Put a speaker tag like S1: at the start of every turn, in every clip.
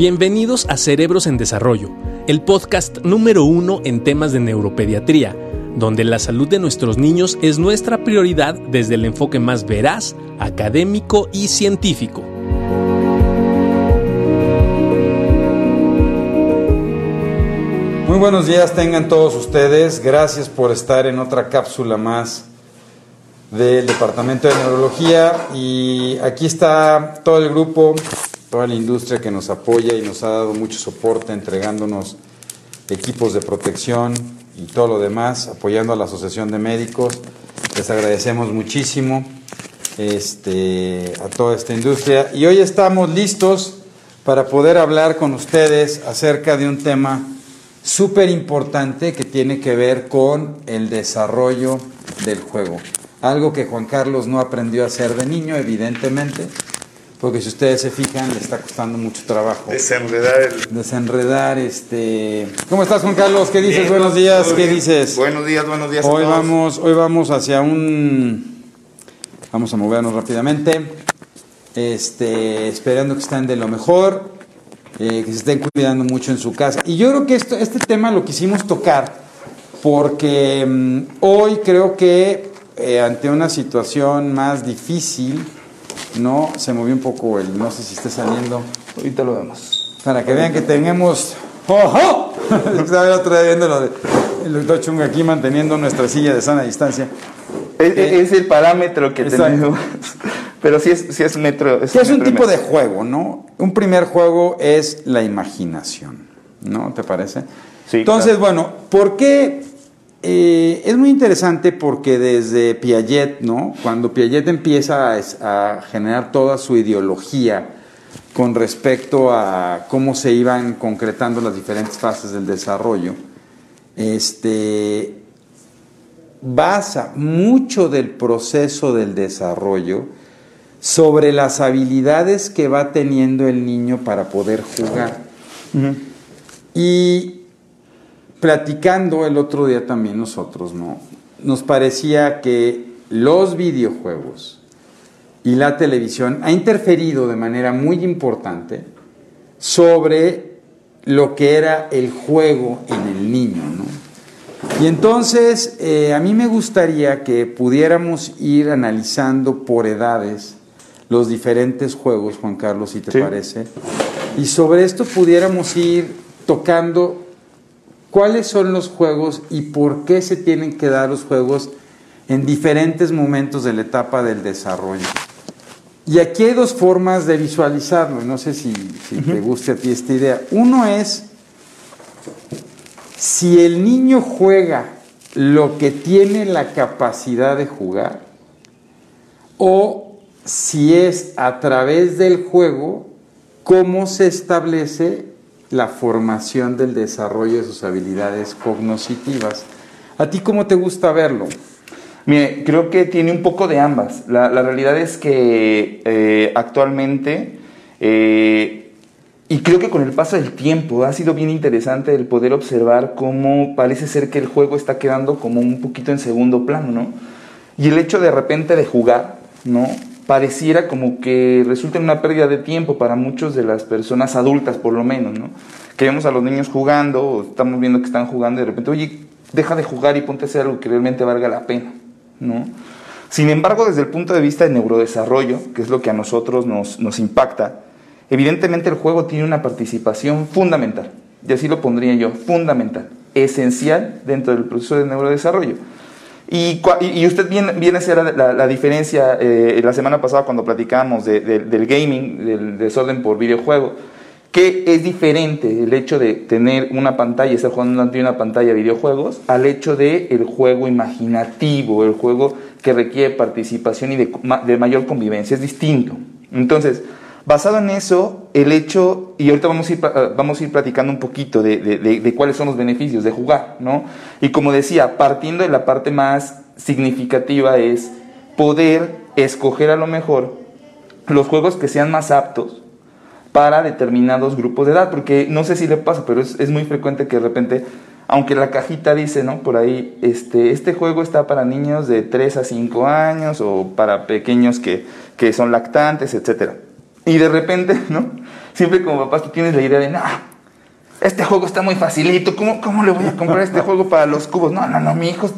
S1: Bienvenidos a Cerebros en Desarrollo, el podcast número uno en temas de neuropediatría, donde la salud de nuestros niños es nuestra prioridad desde el enfoque más veraz, académico y científico.
S2: Muy buenos días tengan todos ustedes, gracias por estar en otra cápsula más del Departamento de Neurología y aquí está todo el grupo, toda la industria que nos apoya y nos ha dado mucho soporte entregándonos equipos de protección y todo lo demás, apoyando a la Asociación de Médicos. Les agradecemos muchísimo este, a toda esta industria y hoy estamos listos para poder hablar con ustedes acerca de un tema súper importante que tiene que ver con el desarrollo del juego. Algo que Juan Carlos no aprendió a hacer de niño, evidentemente, porque si ustedes se fijan, le está costando mucho trabajo.
S3: Desenredar el...
S2: Desenredar, este... ¿Cómo estás, Juan Carlos? ¿Qué dices? buenos días, ¿qué dices?
S3: Buenos días, buenos días
S2: hoy Vamos, hoy vamos hacia un... Vamos a movernos rápidamente, este, esperando que estén de lo mejor, eh, que se estén cuidando mucho en su casa. Y yo creo que esto, este tema lo quisimos tocar porque mm, hoy creo que eh, ante una situación más difícil, ¿no? Se movió un poco el, no sé si esté saliendo.
S3: Ahorita lo vemos.
S2: Para que vean que tenemos... ¡Ojo! Estaba el otro día viendo lo de el doctor Chung aquí manteniendo nuestra silla de sana distancia.
S3: Es,
S2: Eh,
S3: es el parámetro que
S2: exacto.
S3: tenemos. Pero sí es, sí es metro.
S2: Es un
S3: metro y
S2: tipo de juego, ¿no? Un primer juego es la imaginación, ¿no? ¿Te parece?
S3: Sí,
S2: Entonces,
S3: claro.
S2: bueno, ¿por qué? Eh, es muy interesante porque desde Piaget, ¿no? Cuando Piaget empieza a, generar toda su ideología con respecto a cómo se iban concretando las diferentes fases del desarrollo, este, basa mucho del proceso del desarrollo sobre las habilidades que va teniendo el niño para poder jugar. Y platicando el otro día también nosotros, ¿no? Nos parecía que los videojuegos y la televisión ha interferido de manera muy importante sobre lo que era el juego en el niño, ¿no? Y entonces eh, a mí me gustaría que pudiéramos ir analizando por edades los diferentes juegos, Juan Carlos, si te
S3: Sí.
S2: parece, y sobre esto pudiéramos ir tocando cuáles son los juegos y por qué se tienen que dar los juegos en diferentes momentos de la etapa del desarrollo. Y aquí hay dos formas de visualizarlo, no sé si, si te guste a ti esta idea. Uno es si el niño juega lo que tiene la capacidad de jugar o si es a través del juego cómo se establece la formación del desarrollo de sus habilidades cognoscitivas. ¿A ti cómo te gusta verlo?
S3: Mire, creo que tiene un poco de ambas. La, la realidad es que eh, actualmente, eh, y creo que con el paso del tiempo, ha sido bien interesante el poder observar cómo parece ser que el juego está quedando como un poquito en segundo plano, ¿no? Y el hecho de repente de jugar, ¿no? Pareciera como que resulta en una pérdida de tiempo para muchas de las personas adultas, por lo menos, ¿no? Que vemos a los niños jugando, o estamos viendo que están jugando y de repente, oye, deja de jugar y ponte a hacer algo que realmente valga la pena, ¿no? Sin embargo, desde el punto de vista de neurodesarrollo, que es lo que a nosotros nos, nos impacta, evidentemente el juego tiene una participación fundamental, y así lo pondría yo, fundamental, esencial dentro del proceso de neurodesarrollo. Y, y- usted viene, a hacer la, la- diferencia eh, la semana pasada cuando platicábamos de- de- del gaming, del desorden por videojuego, que es diferente el hecho de tener una pantalla, estar jugando ante una pantalla de videojuegos, al hecho de el juego imaginativo, el juego que requiere participación y de, de mayor convivencia, es distinto. Entonces, basado en eso, el hecho, y ahorita vamos a ir, pa- vamos a ir platicando un poquito de, de- de- de cuáles son los beneficios de jugar, ¿no? Y como decía, partiendo de la parte más significativa es poder escoger a lo mejor los juegos que sean más aptos para determinados grupos de edad, porque no sé si le pasa, pero es, es muy frecuente que de repente, aunque la cajita dice, ¿no? Por ahí, este, este juego está para niños de 3 a 5 años o para pequeños que, que son lactantes, etcétera. Y de repente, ¿no? Siempre como papás tú tienes la idea de, no, este juego está muy facilito, ¿cómo, ¿cómo le voy a comprar este juego para los cubos? No, no, no, mi hijo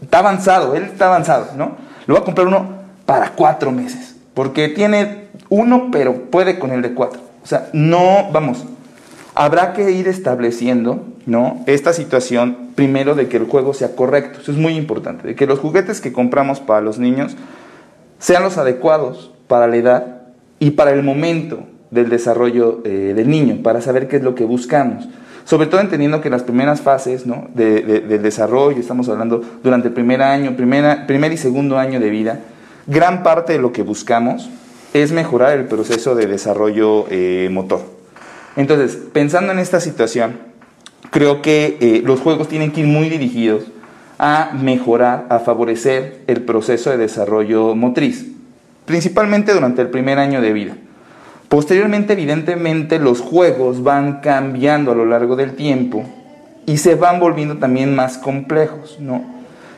S3: está avanzado, él está avanzado, ¿no? Le voy a comprar uno para cuatro meses, porque tiene uno, pero puede con el de cuatro. O sea, no, vamos, habrá que ir estableciendo, ¿no? Esta situación, primero, de que el juego sea correcto, eso es muy importante, de que los juguetes que compramos para los niños sean los adecuados para la edad y para el momento del desarrollo eh, del niño, para saber qué es lo que buscamos. Sobre todo entendiendo que las primeras fases ¿no? de, del desarrollo, estamos hablando durante el primer año, primera, primer y segundo año de vida, gran parte de lo que buscamos es mejorar el proceso de desarrollo eh, motor. Entonces, pensando en esta situación, creo que eh, los juegos tienen que ir muy dirigidos a mejorar, a favorecer el proceso de desarrollo motriz, principalmente durante el primer año de vida. Posteriormente, evidentemente, los juegos van cambiando a lo largo del tiempo y se van volviendo también más complejos, ¿no?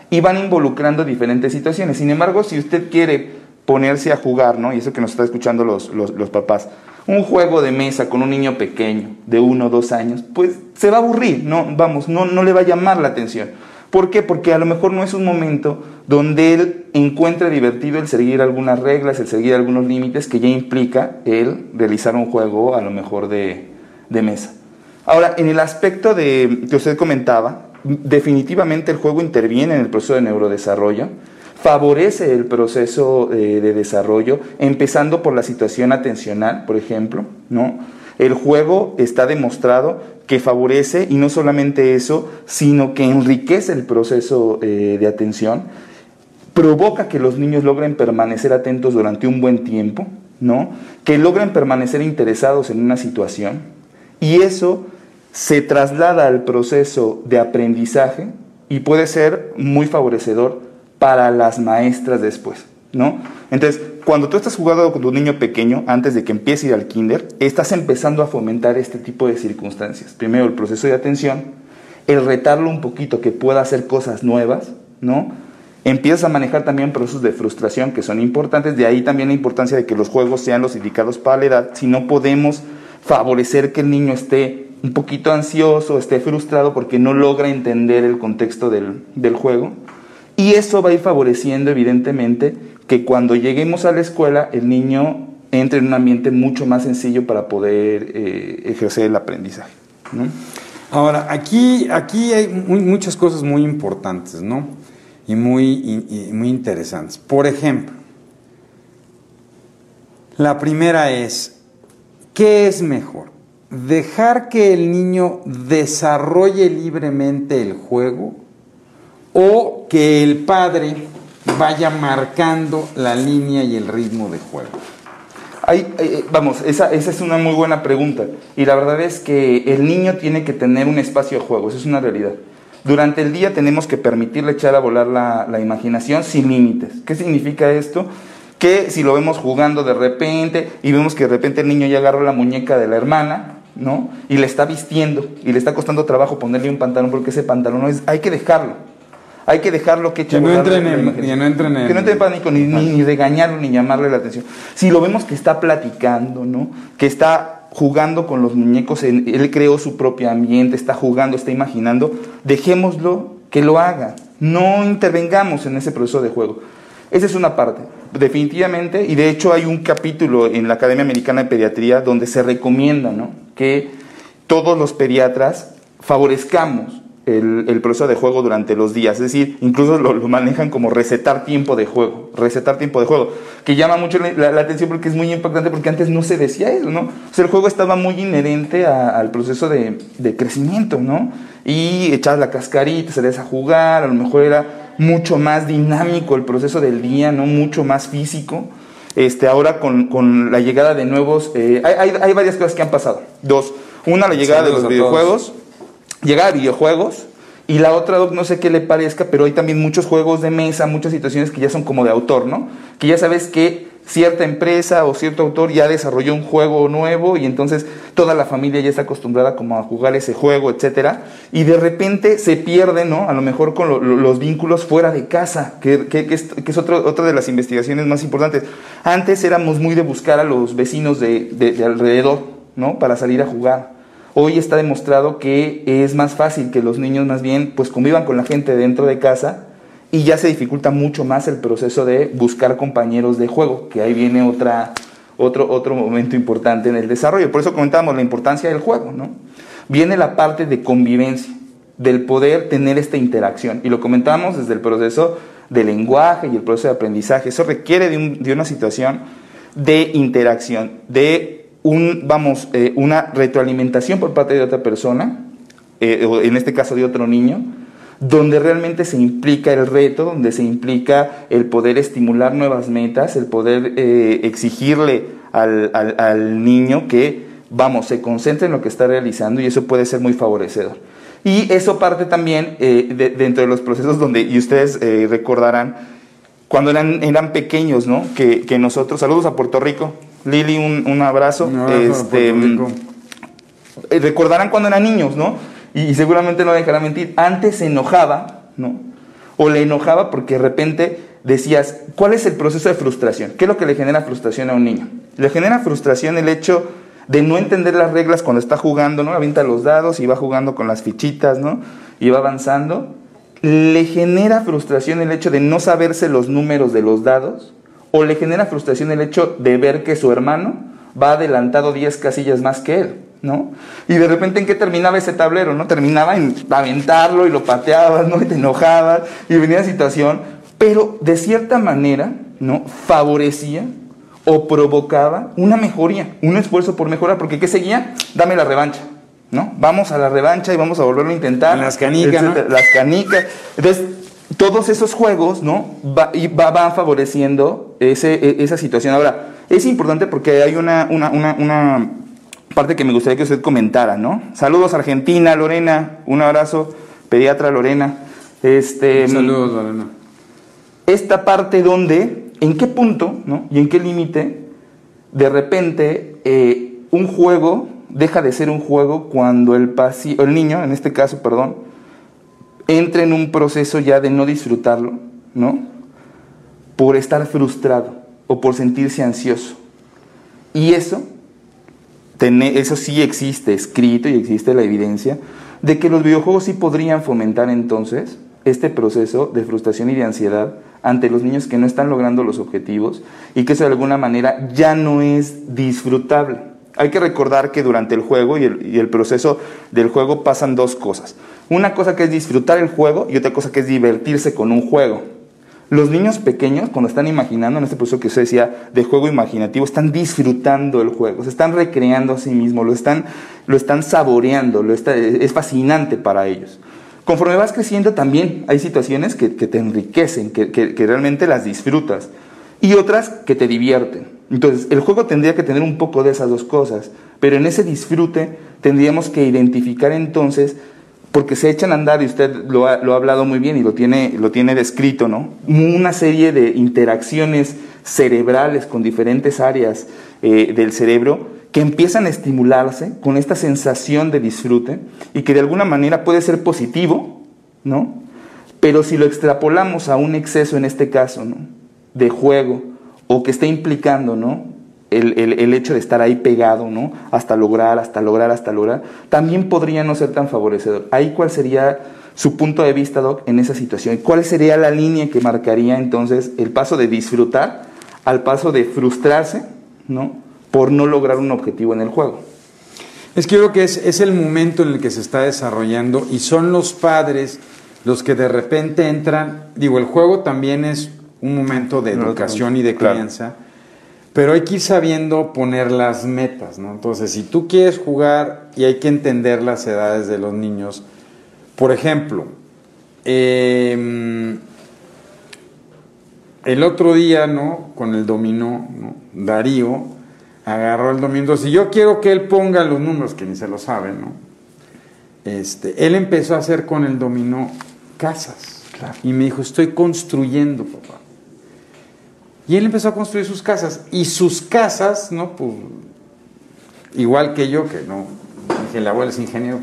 S3: Y van involucrando diferentes situaciones. Sin embargo, si usted quiere ponerse a jugar, ¿no? Y eso que nos está escuchando los, los papás, un juego de mesa con un niño pequeño de uno o dos años, pues se va a aburrir, no, vamos, no, no le va a llamar la atención. ¿Por qué? Porque a lo mejor no es un momento donde él encuentre divertido el seguir algunas reglas, el seguir algunos límites que ya implica el realizar un juego a lo mejor de, mesa. Ahora, en el aspecto de, que usted comentaba, definitivamente el juego interviene en el proceso de neurodesarrollo, favorece el proceso de, eh, de desarrollo, empezando por la situación atencional, por ejemplo, ¿no? El juego está demostrado que favorece, y no solamente eso, sino que enriquece el proceso eh, de atención, provoca que los niños logren permanecer atentos durante un buen tiempo, ¿no? que logren permanecer interesados en una situación, y eso se traslada al proceso de aprendizaje y puede ser muy favorecedor para las maestras después. ¿no? Entonces, cuando tú estás jugando con tu niño pequeño, antes de que empiece a ir al kinder, estás empezando a fomentar este tipo de circunstancias. Primero, el proceso de atención, el retarlo un poquito, que pueda hacer cosas nuevas, ¿no? Empiezas a manejar también procesos de frustración que son importantes, de ahí también la importancia de que los juegos sean los indicados para la edad, si no podemos favorecer que el niño esté un poquito ansioso, esté frustrado porque no logra entender el contexto del, del juego. Y eso va a ir favoreciendo, evidentemente, que cuando lleguemos a la escuela el niño entre en un ambiente mucho más sencillo para poder eh, ejercer el aprendizaje.
S2: Ahora, aquí, aquí hay muchas cosas muy importantes, ¿no? Y muy, y muy interesantes. Por ejemplo, la primera es, ¿qué es mejor? ¿Dejar que el niño desarrolle libremente el juego o que el padre vaya marcando la línea y el ritmo de juego?
S3: Ahí, eh, vamos, esa, esa, es una muy buena pregunta. Y la verdad es que el niño tiene que tener un espacio de juego, eso es una realidad. Durante el día tenemos que permitirle echar a volar la, la imaginación sin límites. ¿Qué significa esto? Que si lo vemos jugando de repente y vemos que de repente el niño ya agarró la muñeca de la hermana, ¿no? Y le está vistiendo y le está costando trabajo ponerle un pantalón porque ese pantalón no es, hay que dejarlo hay que dejarlo que
S2: eche que no entren en, que no entren
S3: en, que no en pánico ni, ni, regañarlo ni llamarle la atención. Si lo vemos que está platicando, ¿no? Que está jugando con los muñecos, él creó su propio ambiente, está jugando, está imaginando, dejémoslo que lo haga. No intervengamos en ese proceso de juego. Esa es una parte, definitivamente, y de hecho hay un capítulo en la Academia Americana de Pediatría donde se recomienda ¿no? que todos los pediatras favorezcamos el, proceso de juego durante los días. Es decir, incluso lo, manejan como recetar tiempo de juego. Recetar tiempo de juego. Que llama mucho la, atención porque es muy impactante porque antes no se decía eso, ¿no? O sea, el juego estaba muy inherente al proceso de, crecimiento, ¿no? Y echabas la cascarita, salías a jugar, a lo mejor era mucho más dinámico el proceso del día, ¿no? Mucho más físico. Este, ahora con, la llegada de nuevos... Eh, hay, hay, varias cosas que han pasado. Dos. Una, la llegada de los videojuegos llegar a videojuegos. Y la otra, no sé qué le parezca, pero hay también muchos juegos de mesa, muchas situaciones que ya son como de autor, ¿no? Que ya sabes que cierta empresa o cierto autor ya desarrolló un juego nuevo y entonces toda la familia ya está acostumbrada como a jugar ese juego, etcétera, y de repente se pierde, ¿no? A lo mejor con los vínculos fuera de casa, que, es, otra de las investigaciones más importantes. Antes éramos muy de buscar a los vecinos de, de alrededor, ¿no? Para salir a jugar. Hoy está demostrado que es más fácil que los niños más bien pues convivan con la gente dentro de casa y ya se dificulta mucho más el proceso de buscar compañeros de juego, que ahí viene otro, otro momento importante en el desarrollo. Por eso comentamos la importancia del juego, ¿no? Viene la parte de convivencia, del poder tener esta interacción. Y lo comentamos desde el proceso de lenguaje y el proceso de aprendizaje. Eso requiere de, una situación de interacción, de un, vamos, eh, una retroalimentación por parte de otra persona, eh, o en este caso de otro niño, donde realmente se implica el reto, donde se implica el poder estimular nuevas metas, el poder eh, exigirle al, al, niño que, vamos, se concentre en lo que está realizando y eso puede ser muy favorecedor. Y eso parte también eh, dentro de los procesos donde, y ustedes eh, recordarán, cuando eran, eran pequeños, ¿no? Que, que, nosotros, saludos a Puerto Rico, Lili, un, un abrazo. este, mm, recordarán cuando eran niños, ¿no? y seguramente no dejará mentir, antes se enojaba, ¿no? O le enojaba porque de repente decías, ¿cuál es el proceso de frustración? ¿Qué es lo que le genera frustración a un niño? Le genera frustración el hecho de no entender las reglas cuando está jugando, ¿no? Avienta los dados y va jugando con las fichitas, ¿no? Y va avanzando. Le genera frustración el hecho de no saberse los números de los dados. O le genera frustración el hecho de ver que su hermano va adelantado 10 casillas más que él. ¿no? Y de repente, ¿en qué terminaba ese tablero, no? Terminaba en aventarlo y lo pateabas, ¿no? Y te enojabas y venía la situación, pero de cierta manera, ¿no? Favorecía o provocaba una mejoría, un esfuerzo por mejorar, porque ¿qué seguía? Dame la revancha, ¿no? Vamos a la revancha y vamos a volverlo a intentar.
S2: Las canicas,
S3: Las canicas. Entonces, todos esos juegos, ¿no? Va, y va, van favoreciendo ese, e, esa situación. Ahora, es importante porque hay una, una, una parte que me gustaría que usted comentara, ¿no? Saludos Argentina, Lorena, un abrazo, pediatra Lorena. Este,
S2: Saludos, Lorena.
S3: Esta parte donde, ¿en qué punto, ¿no? Y en qué límite, de repente, eh, un juego deja de ser un juego cuando el, el niño, en este caso, perdón, entra en un proceso ya de no disfrutarlo, ¿no? Por estar frustrado o por sentirse ansioso. Y eso eso sí existe escrito y existe la evidencia de que los videojuegos sí podrían fomentar entonces este proceso de frustración y de ansiedad ante los niños que no están logrando los objetivos y que eso de alguna manera ya no es disfrutable. Hay que recordar que durante el juego y el, y el, proceso del juego pasan dos cosas. Una cosa que es disfrutar el juego y otra cosa que es divertirse con un juego. Los niños pequeños, cuando están imaginando, en este proceso que usted decía de juego imaginativo, están disfrutando el juego, se están recreando a sí mismos, lo están, lo están saboreando, lo está, es fascinante para ellos. Conforme vas creciendo también hay situaciones que, te enriquecen, que, que realmente las disfrutas y otras que te divierten. Entonces, el juego tendría que tener un poco de esas dos cosas, pero en ese disfrute tendríamos que identificar entonces porque se echan a andar, y usted lo ha, hablado muy bien y lo tiene, lo tiene descrito, ¿no? Una serie de interacciones cerebrales con diferentes áreas eh, del cerebro que empiezan a estimularse con esta sensación de disfrute y que de alguna manera puede ser positivo, ¿no? Pero si lo extrapolamos a un exceso en este caso, ¿no? De juego o que está implicando, ¿no? El, hecho de estar ahí pegado, ¿no? Hasta lograr, hasta lograr, hasta lograr, también podría no ser tan favorecedor. Ahí cuál sería su punto de vista, Doc, en esa situación. ¿Cuál sería la línea que marcaría entonces el paso de disfrutar al paso de frustrarse, ¿no? Por no lograr un objetivo en el juego.
S2: Es que yo creo que es, es el momento en el que se está desarrollando y son los padres los que de repente entran, digo, el juego también es un momento de educación y de crianza. Pero hay que ir sabiendo poner las metas, ¿no? Entonces, si tú quieres jugar y hay que entender las edades de los niños, por ejemplo, em, el otro día, ¿no? Con el dominó, ¿no? Darío agarró el dominó. Si yo quiero que él ponga los números, que ni se lo sabe, ¿no? Este, él empezó a hacer con el dominó casas. Y me dijo, estoy construyendo, papá. Y él empezó a construir sus casas. Y sus casas, ¿no? Pues, igual que yo, que no, el abuelo es ingeniero.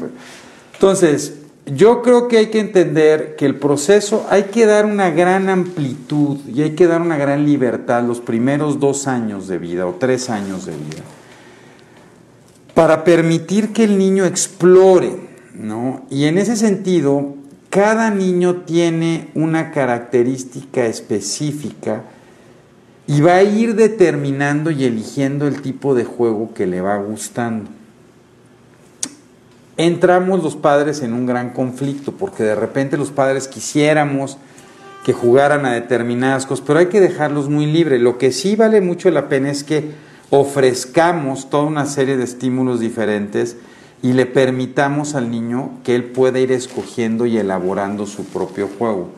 S2: Entonces, yo creo que hay que entender que el proceso hay que dar una gran amplitud y hay que dar una gran libertad los primeros dos años de vida o tres años de vida para permitir que el niño explore, ¿no? Y en ese sentido, cada niño tiene una característica específica y va a ir determinando y eligiendo el tipo de juego que le va gustando. Entramos los padres en un gran conflicto porque de repente los padres quisiéramos que jugaran a determinadas cosas, pero hay que dejarlos muy libres. Lo que sí vale mucho la pena es que ofrezcamos toda una serie de estímulos diferentes y le permitamos al niño que él pueda ir escogiendo y elaborando su propio juego.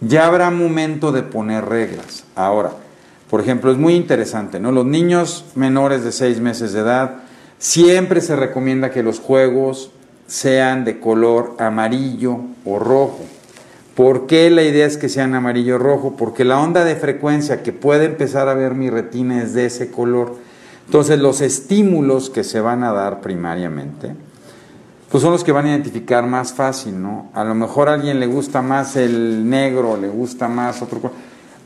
S2: Ya habrá momento de poner reglas. Ahora, por ejemplo, es muy interesante, ¿no? Los niños menores de seis meses de edad, siempre se recomienda que los juegos sean de color amarillo o rojo. ¿Por qué la idea es que sean amarillo o rojo? Porque la onda de frecuencia que puede empezar a ver mi retina es de ese color. Entonces los estímulos que se van a dar primariamente pues son los que van a identificar más fácil, ¿no? A lo mejor a alguien le gusta más el negro, le gusta más otro color.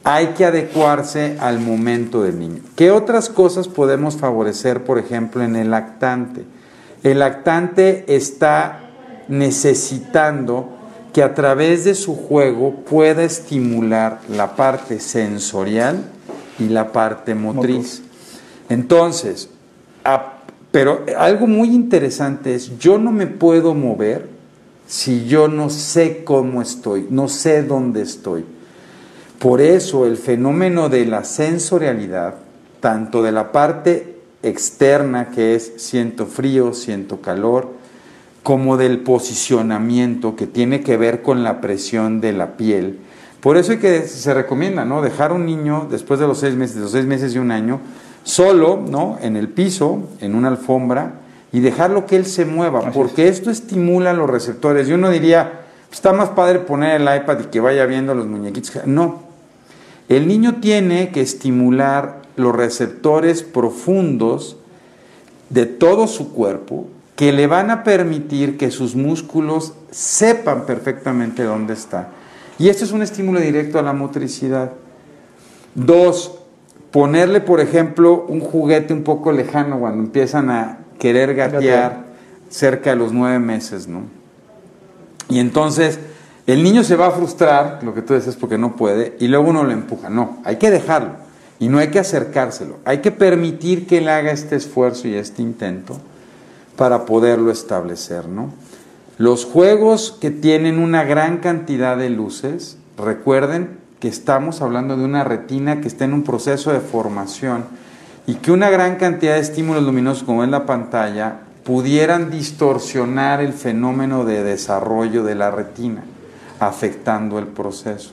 S2: Hay que adecuarse al momento del niño. ¿Qué otras cosas podemos favorecer, por ejemplo, en el lactante? El lactante está necesitando que a través de su juego pueda estimular la parte sensorial y la parte motriz. Entonces, a pero algo muy interesante es, yo no me puedo mover si yo no sé cómo estoy, no sé dónde estoy. Por eso el fenómeno de la sensorialidad, tanto de la parte externa, que es siento frío, siento calor, como del posicionamiento, que tiene que ver con la presión de la piel. Por eso es que se recomienda, ¿no? Dejar un niño después de los seis meses, de los seis meses y un año, solo, ¿no? En el piso, en una alfombra, y dejarlo que él se mueva, porque esto estimula los receptores. Y uno diría, está más padre poner el iPad y que vaya viendo los muñequitos. No, el niño tiene que estimular los receptores profundos de todo su cuerpo que le van a permitir que sus músculos sepan perfectamente dónde está. Y esto es un estímulo directo a la motricidad. Dos, ponerle, por ejemplo, un juguete un poco lejano cuando empiezan a querer gatear cerca de los nueve meses, ¿no? Y entonces el niño se va a frustrar, lo que tú dices, porque no puede, y luego uno lo empuja. No, hay que dejarlo y no hay que acercárselo. Hay que permitir que él haga este esfuerzo y este intento para poderlo establecer, ¿no? Los juegos que tienen una gran cantidad de luces, recuerden, que estamos hablando de una retina que está en un proceso de formación y que una gran cantidad de estímulos luminosos como en la pantalla pudieran distorsionar el fenómeno de desarrollo de la retina, afectando el proceso.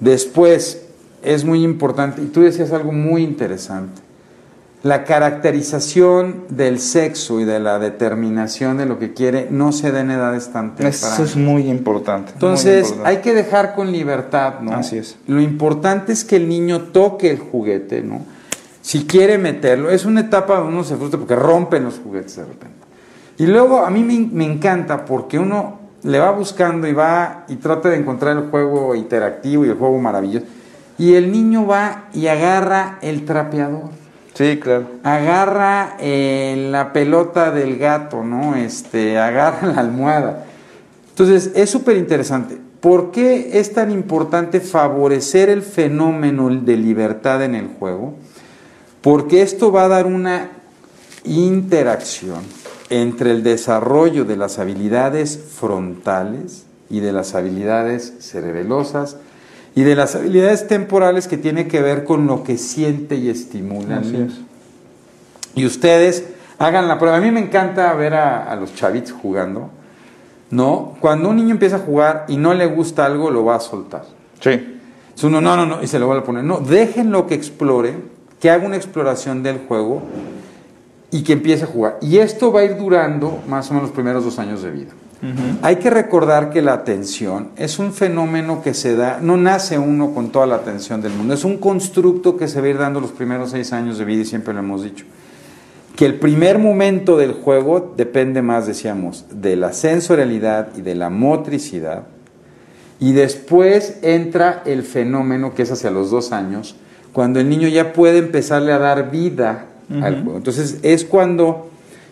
S2: Después, es muy importante, y tú decías algo muy interesante, la caracterización del sexo y de la determinación de lo que quiere no se da en edades tan tempranas.
S3: Eso es muy importante.
S2: Entonces, hay que dejar con libertad, ¿no?
S3: Así es.
S2: Lo importante es que el niño toque el juguete, ¿no? Si quiere meterlo, es una etapa donde uno se frustra porque rompen los juguetes de repente. Y luego a mí me, me encanta porque uno le va buscando y va y trata de encontrar el juego interactivo y el juego maravilloso. Y el niño va y agarra el trapeador.
S3: Sí, claro.
S2: Agarra eh, la pelota del gato, ¿no? Este, agarra la almohada. Entonces, es súper interesante. ¿Por qué es tan importante favorecer el fenómeno de libertad en el juego? Porque esto va a dar una interacción entre el desarrollo de las habilidades frontales y de las habilidades cerebelosas y de las habilidades temporales que tiene que ver con lo que siente y estimula. Y ustedes hagan la prueba. A mí me encanta ver a, los chavitos jugando. ¿No? Cuando un niño empieza a jugar y no le gusta algo, lo va a soltar.
S3: Sí.
S2: Es uno, no, no, no, y se lo va a poner. No, déjenlo que explore, que haga una exploración del juego y que empiece a jugar. Y esto va a ir durando más o menos los primeros dos años de vida. Hay que recordar que la atención es un fenómeno que se da, no nace uno con toda la atención del mundo, es un constructo que se va a ir dando los primeros seis años de vida y siempre lo hemos dicho. Que el primer momento del juego depende más, decíamos, de la sensorialidad y de la motricidad, y después entra el fenómeno que es hacia los dos años, cuando el niño ya puede empezarle a dar vida al juego. Entonces es cuando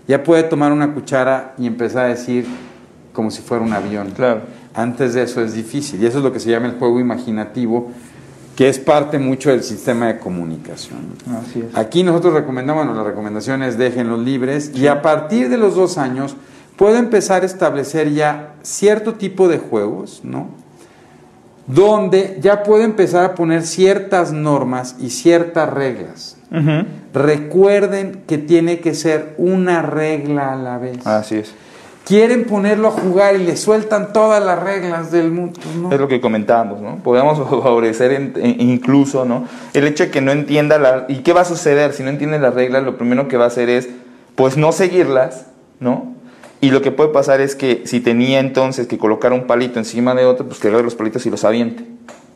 S2: ya puede tomar una cuchara y empezar a decir como si fuera un avión.
S3: Claro.
S2: Antes de eso es difícil. Y eso es lo que se llama el juego imaginativo, que es parte mucho del sistema de comunicación.
S3: Así es.
S2: Aquí nosotros recomendamos, bueno, la recomendación es déjenlos libres y a partir de los dos años puede empezar a establecer ya cierto tipo de juegos, ¿no? Donde ya puede empezar a poner ciertas normas y ciertas reglas. Recuerden que tiene que ser una regla a la vez.
S3: Así es.
S2: Quieren ponerlo a jugar y le sueltan todas las reglas del mundo. No.
S3: Es lo que comentábamos, ¿no? Podemos favorecer en- en- incluso, ¿no? El hecho de que no entienda la... ¿Y qué va a suceder? Si no entiende las reglas, lo primero que va a hacer es, pues, no seguirlas, ¿no? Y lo que puede pasar es que si tenía entonces que colocar un palito encima de otro, pues que agarre los palitos y los aviente,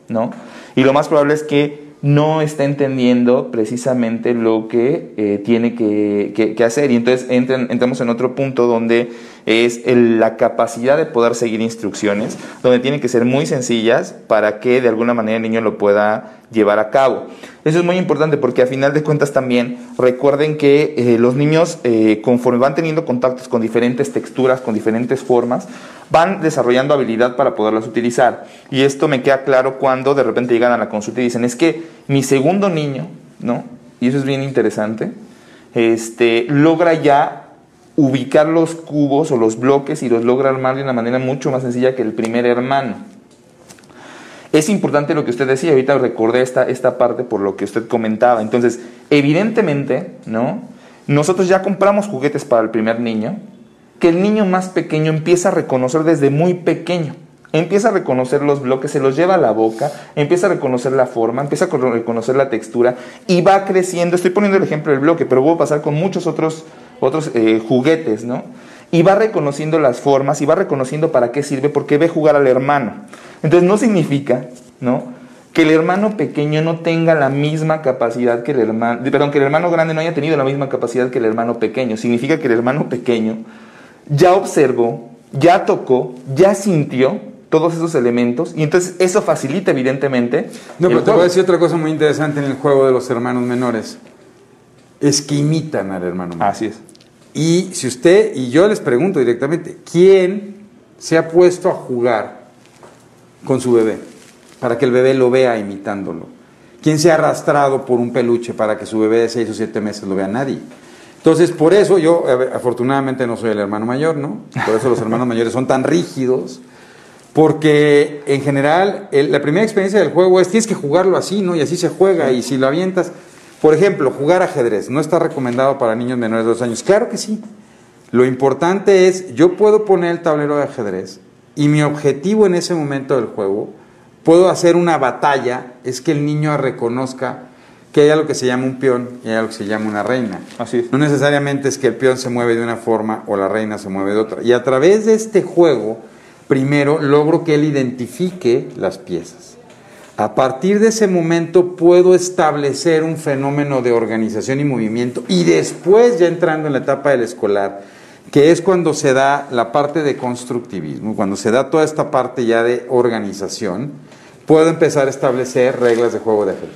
S3: ¿no? Y lo más probable es que no está entendiendo precisamente lo que eh, tiene que, que- que hacer. Y entonces entran- entramos en otro punto donde es la capacidad de poder seguir instrucciones, donde tienen que ser muy sencillas para que de alguna manera el niño lo pueda llevar a cabo. Eso es muy importante porque a final de cuentas también recuerden que eh, los niños eh, conforme van teniendo contactos con diferentes texturas, con diferentes formas, van desarrollando habilidad para poderlas utilizar. Y esto me queda claro cuando de repente llegan a la consulta y dicen, es que mi segundo niño, ¿no? Y eso es bien interesante, este, logra ya ubicar los cubos o los bloques y los logra armar de una manera mucho más sencilla que el primer hermano. Es importante lo que usted decía, ahorita recordé esta, esta parte por lo que usted comentaba. Entonces, evidentemente, ¿no? Nosotros ya compramos juguetes para el primer niño, que el niño más pequeño empieza a reconocer desde muy pequeño. Empieza a reconocer los bloques, se los lleva a la boca, empieza a reconocer la forma, empieza a cono- reconocer la textura y va creciendo. Estoy poniendo el ejemplo del bloque, pero voy a pasar con muchos otros, otros eh, juguetes, ¿no? Y va reconociendo las formas y va reconociendo para qué sirve porque ve jugar al hermano. Entonces no significa, ¿no? Que el hermano pequeño no tenga la misma capacidad que el hermano, perdón, que el hermano grande no haya tenido la misma capacidad que el hermano pequeño. Significa que el hermano pequeño ya observó, ya tocó, ya sintió todos esos elementos y entonces eso facilita evidentemente.
S2: No, pero te voy a decir otra cosa muy interesante en el juego de los hermanos menores. Es que imitan al hermano menor.
S3: Así es.
S2: Y si usted, y yo les pregunto directamente, ¿quién se ha puesto a jugar con su bebé? Para que el bebé lo vea imitándolo. ¿Quién se ha arrastrado por un peluche para que su bebé de 6 o 7 meses lo vea? Nadie. Entonces, por eso yo, afortunadamente no soy el hermano mayor, ¿no? Por eso los hermanos mayores son tan rígidos, porque en general la primera experiencia del juego es tienes que jugarlo así, ¿no? Y así se juega, y si lo avientas, por ejemplo, jugar ajedrez, ¿no está recomendado para niños menores de dos años? Claro que sí. Lo importante es, yo puedo poner el tablero de ajedrez y mi objetivo en ese momento del juego, puedo hacer una batalla, es que el niño reconozca que hay algo que se llama un peón y hay algo que se llama una reina.
S3: Así es.
S2: No necesariamente es que el peón se mueve de una forma o la reina se mueve de otra. Y a través de este juego, primero logro que él identifique las piezas. A partir de ese momento puedo establecer un fenómeno de organización y movimiento y después ya entrando en la etapa del escolar, que es cuando se da la parte de constructivismo, cuando se da toda esta parte ya de organización, puedo empezar a establecer reglas de juego de ajedrez.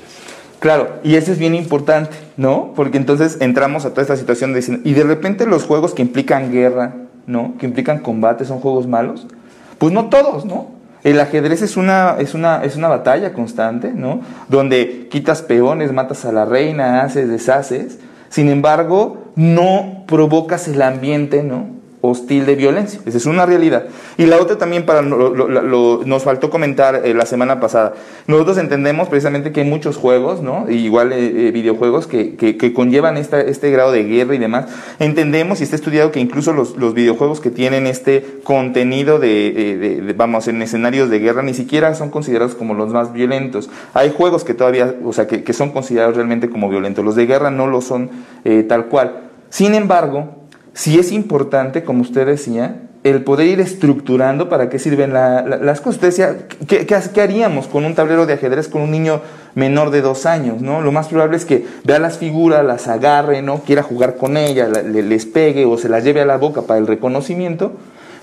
S3: Claro, y eso es bien importante, ¿no? Porque entonces entramos a toda esta situación de y de repente los juegos que implican guerra, ¿no? Que implican combate son juegos malos. Pues no todos, ¿no? El ajedrez es una, es una, es una batalla constante, ¿no? Donde quitas peones, matas a la reina, haces, deshaces. Sin embargo, no provocas el ambiente, ¿no? Hostil de violencia. Esa es una realidad. Y la otra también para lo- nos faltó comentar eh, la semana pasada. Nosotros entendemos precisamente que hay muchos juegos, ¿no? Igual eh, eh, videojuegos que, que- conllevan esta- este grado de guerra y demás. Entendemos y está estudiado que incluso los, los videojuegos que tienen este contenido de, eh, de- vamos, en escenarios de guerra ni siquiera son considerados como los más violentos. Hay juegos que todavía, o sea, que, que son considerados realmente como violentos. Los de guerra no lo son tal cual. Sin embargo, sí es importante, como usted decía, el poder ir estructurando para qué sirven la- la- las cosas. Usted decía, ¿qué, qué, haríamos con un tablero de ajedrez con un niño menor de dos años? ¿no? Lo más probable es que vea las figuras, las agarre, ¿no? quiera jugar con ellas, la- le- les pegue o se las lleve a la boca para el reconocimiento,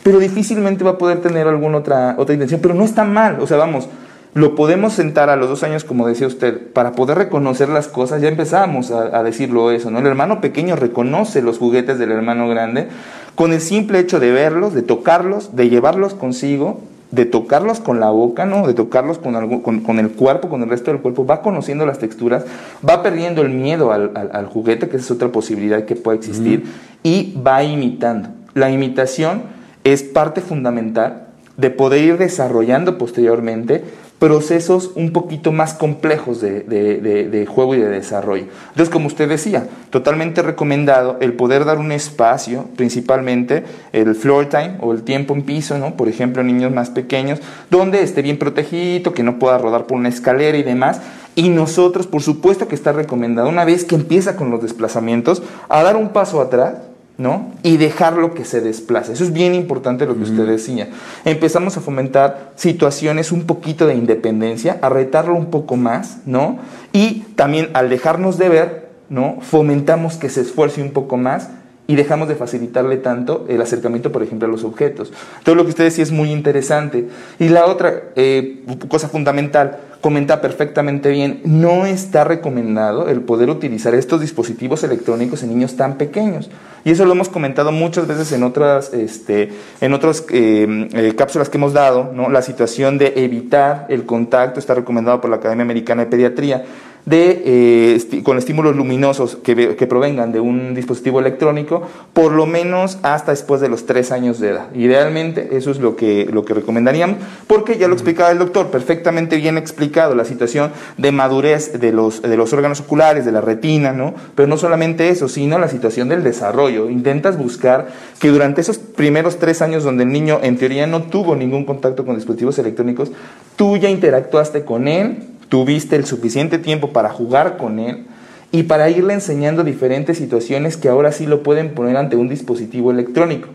S3: pero difícilmente va a poder tener alguna otra, otra intención. Pero no está mal, o sea, vamos, lo podemos sentar a los dos años, como decía usted, para poder reconocer las cosas, ya empezamos a, decirlo eso, ¿no? El hermano pequeño reconoce los juguetes del hermano grande con el simple hecho de verlos, de tocarlos, de llevarlos consigo, de tocarlos con la boca, ¿no? De tocarlos con, con, el cuerpo, con el resto del cuerpo, va conociendo las texturas, va perdiendo el miedo al, juguete, que es otra posibilidad que puede existir, y va imitando. La imitación es parte fundamental de poder ir desarrollando posteriormente procesos un poquito más complejos de, juego y de desarrollo. Entonces, como usted decía, totalmente recomendado el poder dar un espacio, principalmente el floor time o el tiempo en piso, ¿no? por ejemplo, niños más pequeños, donde esté bien protegido, que no pueda rodar por una escalera y demás. Y nosotros, por supuesto que está recomendado, una vez que empieza con los desplazamientos, a dar un paso atrás ¿no? Y dejarlo que se desplace. Eso es bien importante lo que usted decía. Empezamos a fomentar situaciones un poquito de independencia, a retarlo un poco más, ¿no? Y también al dejarnos de ver, ¿no? Fomentamos que se esfuerce un poco más y dejamos de facilitarle tanto el acercamiento, por ejemplo, a los objetos. Todo lo que usted decía es muy interesante. Y la otra eh, cosa fundamental, comenta perfectamente bien, no está recomendado el poder utilizar estos dispositivos electrónicos en niños tan pequeños. Y eso lo hemos comentado muchas veces en otras, este, en otras eh, eh, cápsulas que hemos dado, ¿no? la situación de evitar el contacto está recomendado por la Academia Americana de Pediatría de, eh, con estímulos luminosos que, que, provengan de un dispositivo electrónico, por lo menos hasta después de los tres años de edad. Idealmente, eso es lo que, lo que recomendaríamos, porque ya lo explicaba el doctor, perfectamente bien explicado la situación de madurez de los, de los órganos oculares, de la retina, ¿no? Pero no solamente eso, sino la situación del desarrollo. Intentas buscar que durante esos primeros tres años donde el niño en teoría no tuvo ningún contacto con dispositivos electrónicos, tú ya interactuaste con él, tuviste el suficiente tiempo para jugar con él y para irle enseñando diferentes situaciones que ahora sí lo pueden poner ante un dispositivo electrónico.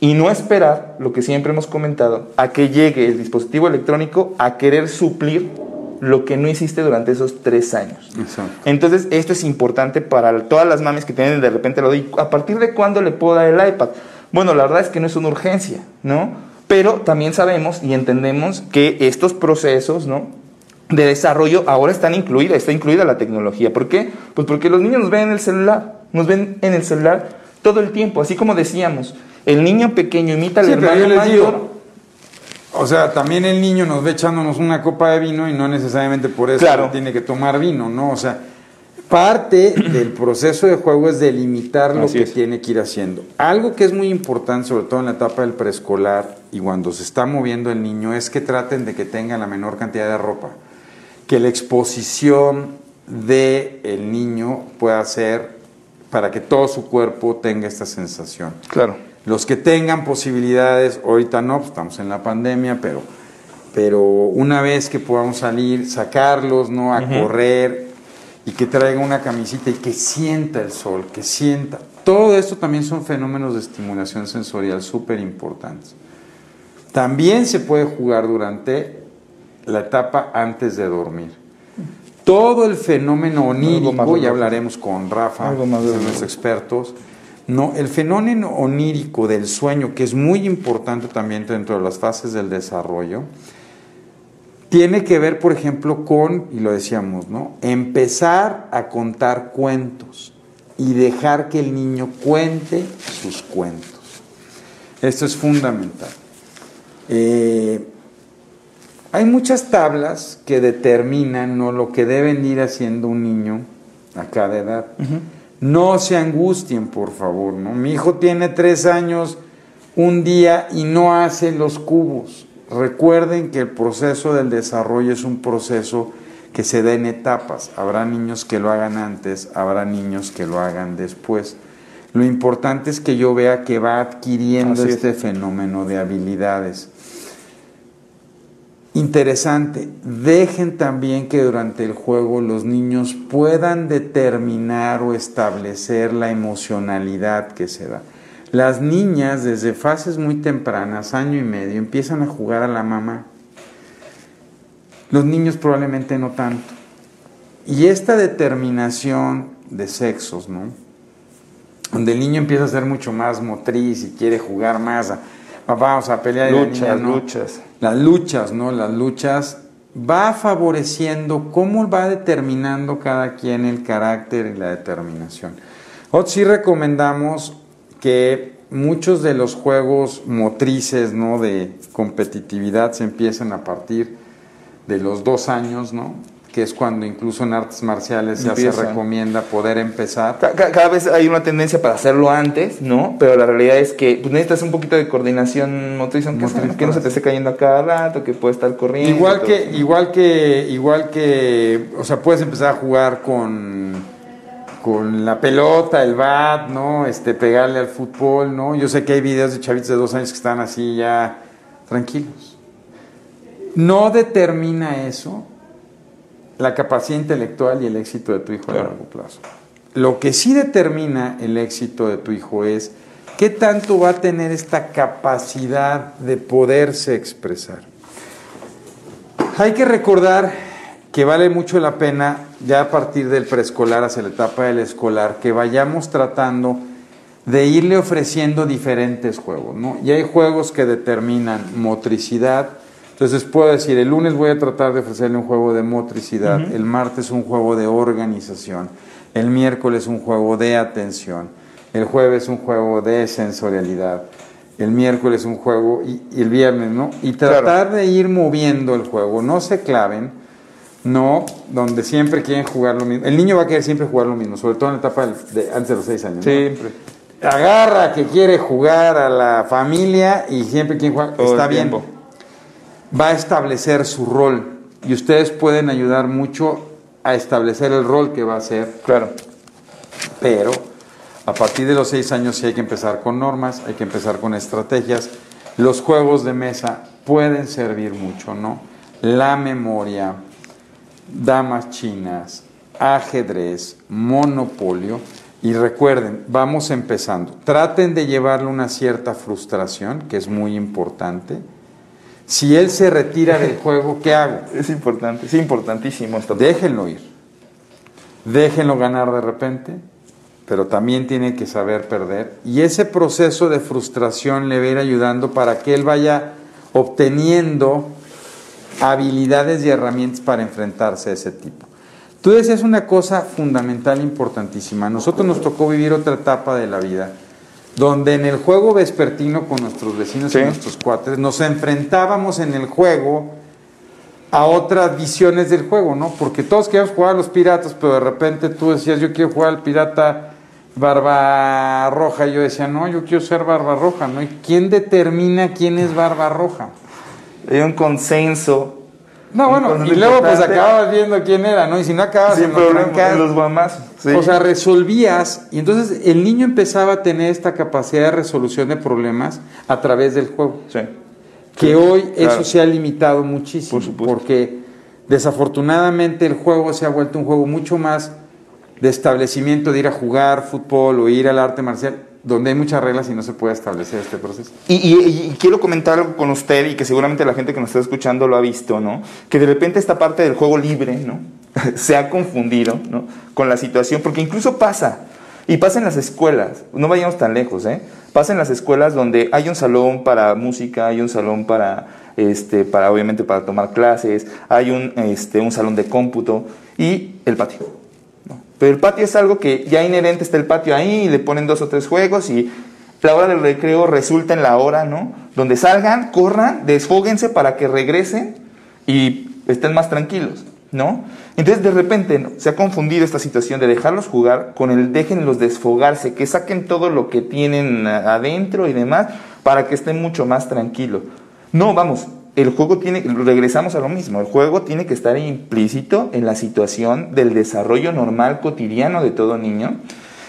S3: Y no esperar, lo que siempre hemos comentado, a que llegue el dispositivo electrónico a querer suplir lo que no hiciste durante esos tres años. Entonces, esto es importante para todas las mamis que tienen de repente lo digo, ¿a partir de cuándo le puedo dar el iPad? Bueno, la verdad es que no es una urgencia, ¿no? Pero también sabemos y entendemos que estos procesos, ¿no? De desarrollo ahora están incluidas, está incluida la tecnología. ¿Por qué? Pues porque los niños nos ven en el celular, nos ven en el celular todo el tiempo, así como decíamos, el niño pequeño imita al hermano mayor.
S2: o sea, también el niño nos ve echándonos una copa de vino y no necesariamente por eso tiene que tomar vino, ¿no? O sea, parte del proceso de juego es delimitar lo que tiene que ir haciendo. Algo que es muy importante, sobre todo en la etapa del preescolar y cuando se está moviendo el niño, es que traten de que tenga la menor cantidad de ropa que la exposición del el niño pueda ser para que todo su cuerpo tenga esta sensación.
S3: Claro.
S2: Los que tengan posibilidades, ahorita no, pues, estamos en la pandemia, pero, pero una vez que podamos salir, sacarlos, ¿no? A correr y que traiga una camisita y que sienta el sol, que sienta. Todo esto también son fenómenos de estimulación sensorial súper importantes. También se puede jugar durante la etapa antes de dormir. Todo el fenómeno onírico, ya hablaremos con Rafa, de los expertos, no, el fenómeno onírico del sueño, que es muy importante también dentro de las fases del desarrollo, tiene que ver, por ejemplo, con, y lo decíamos, ¿no? Empezar a contar cuentos y dejar que el niño cuente sus cuentos. Esto es fundamental. Eh, hay muchas tablas que determinan ¿no? lo que deben ir haciendo un niño a cada edad. No se angustien, por favor. ¿no? Mi hijo tiene tres años un día y no hace los cubos. Recuerden que el proceso del desarrollo es un proceso que se da en etapas. Habrá niños que lo hagan antes, habrá niños que lo hagan después. Lo importante es que yo vea que va adquiriendo este fenómeno de habilidades. Interesante, dejen también que durante el juego los niños puedan determinar o establecer la emocionalidad que se da. Las niñas desde fases muy tempranas, año y medio, empiezan a jugar a la mamá. Los niños probablemente no tanto. Y esta determinación de sexos, ¿no? Donde el niño empieza a ser mucho más motriz y quiere jugar más a, vamos a pelear.
S3: Luchas, luchas
S2: las luchas, ¿no? Las luchas va favoreciendo cómo va determinando cada quien el carácter y la determinación. Nosotros sí recomendamos que muchos de los juegos motrices ¿no? de competitividad se empiecen a partir de los dos años, ¿no? Que es cuando incluso en artes marciales ya se recomienda poder empezar.
S3: Cada, vez hay una tendencia para hacerlo antes, ¿no? Pero la realidad es que pues, necesitas un poquito de coordinación motriz, aunque que no se te esté cayendo a cada rato, que puedes estar corriendo.
S2: Igual que, igual que, igual que, o sea, puedes empezar a jugar con, con la pelota, el bat, ¿no? Este, pegarle al fútbol, ¿no? Yo sé que hay videos de chavitos de dos años que están así ya tranquilos. No determina eso la capacidad intelectual y el éxito de tu hijo a largo plazo. Lo que sí determina el éxito de tu hijo es qué tanto va a tener esta capacidad de poderse expresar. Hay que recordar que vale mucho la pena, ya a partir del preescolar hacia la etapa del escolar, que vayamos tratando de irle ofreciendo diferentes juegos. ¿no? Y hay juegos que determinan motricidad, entonces puedo decir, el lunes voy a tratar de ofrecerle un juego de motricidad, el martes un juego de organización, el miércoles un juego de atención, el jueves un juego de sensorialidad, el miércoles un juego y, el viernes, ¿no? Y tratar de ir moviendo el juego, no se claven, no, donde siempre quieren jugar lo mismo. El niño va a querer siempre jugar lo mismo, sobre todo en la etapa de, antes de los seis años.
S3: Siempre.
S2: Agarra que quiere jugar a la familia y siempre quiere jugar. Está bien va a establecer su rol y ustedes pueden ayudar mucho a establecer el rol que va a hacer.
S3: Claro.
S2: Pero a partir de los seis años sí hay que empezar con normas, hay que empezar con estrategias. Los juegos de mesa pueden servir mucho, ¿no? La memoria, damas chinas, ajedrez, monopolio. Y recuerden, vamos empezando. Traten de llevarle una cierta frustración, que es muy importante si él se retira del juego, ¿qué hago?
S3: Es importante, es importantísimo esto.
S2: Déjenlo ir. Déjenlo ganar de repente, pero también tiene que saber perder. Y ese proceso de frustración le va a ir ayudando para que él vaya obteniendo habilidades y herramientas para enfrentarse a ese tipo. Tú decías una cosa fundamental, importantísima. A nosotros nos tocó vivir otra etapa de la vida donde en el juego vespertino con nuestros vecinos y nuestros cuates nos enfrentábamos en el juego a otras visiones del juego, ¿no? Porque todos queríamos jugar a los piratas, pero de repente tú decías, yo quiero jugar al pirata Barba Roja, y yo decía, no, yo quiero ser Barba Roja, ¿no? ¿Y quién determina quién es Barba Roja?
S3: Hay un consenso
S2: no, bueno, y luego pues acababas viendo quién era, ¿no? Y si no acabas
S3: en, los guamazos.
S2: O sea, resolvías y entonces el niño empezaba a tener esta capacidad de resolución de problemas a través del juego.
S3: Sí.
S2: Que hoy eso se ha limitado muchísimo. porque desafortunadamente el juego se ha vuelto un juego mucho más de establecimiento de ir a jugar fútbol o ir al arte marcial donde hay muchas reglas y no se puede establecer este proceso.
S3: Y, quiero comentar algo con usted y que seguramente la gente que nos está escuchando lo ha visto, ¿no? Que de repente esta parte del juego libre, ¿no? se ha confundido, ¿no? Con la situación, porque incluso pasa, y pasa en las escuelas, no vayamos tan lejos, ¿eh? Pasa en las escuelas donde hay un salón para música, hay un salón para, este, para obviamente para tomar clases, hay un, este, un salón de cómputo y el patio. Pero el patio es algo que ya inherente está el patio ahí y le ponen dos o tres juegos y la hora del recreo resulta en la hora, ¿no? Donde salgan, corran, desfóguense para que regresen y estén más tranquilos, ¿no? Entonces de repente se ha confundido esta situación de dejarlos jugar con el déjenlos desfogarse, que saquen todo lo que tienen adentro y demás para que estén mucho más tranquilos. No, vamos, el juego tiene, regresamos a lo mismo, el juego tiene que estar implícito en la situación del desarrollo normal cotidiano de todo niño,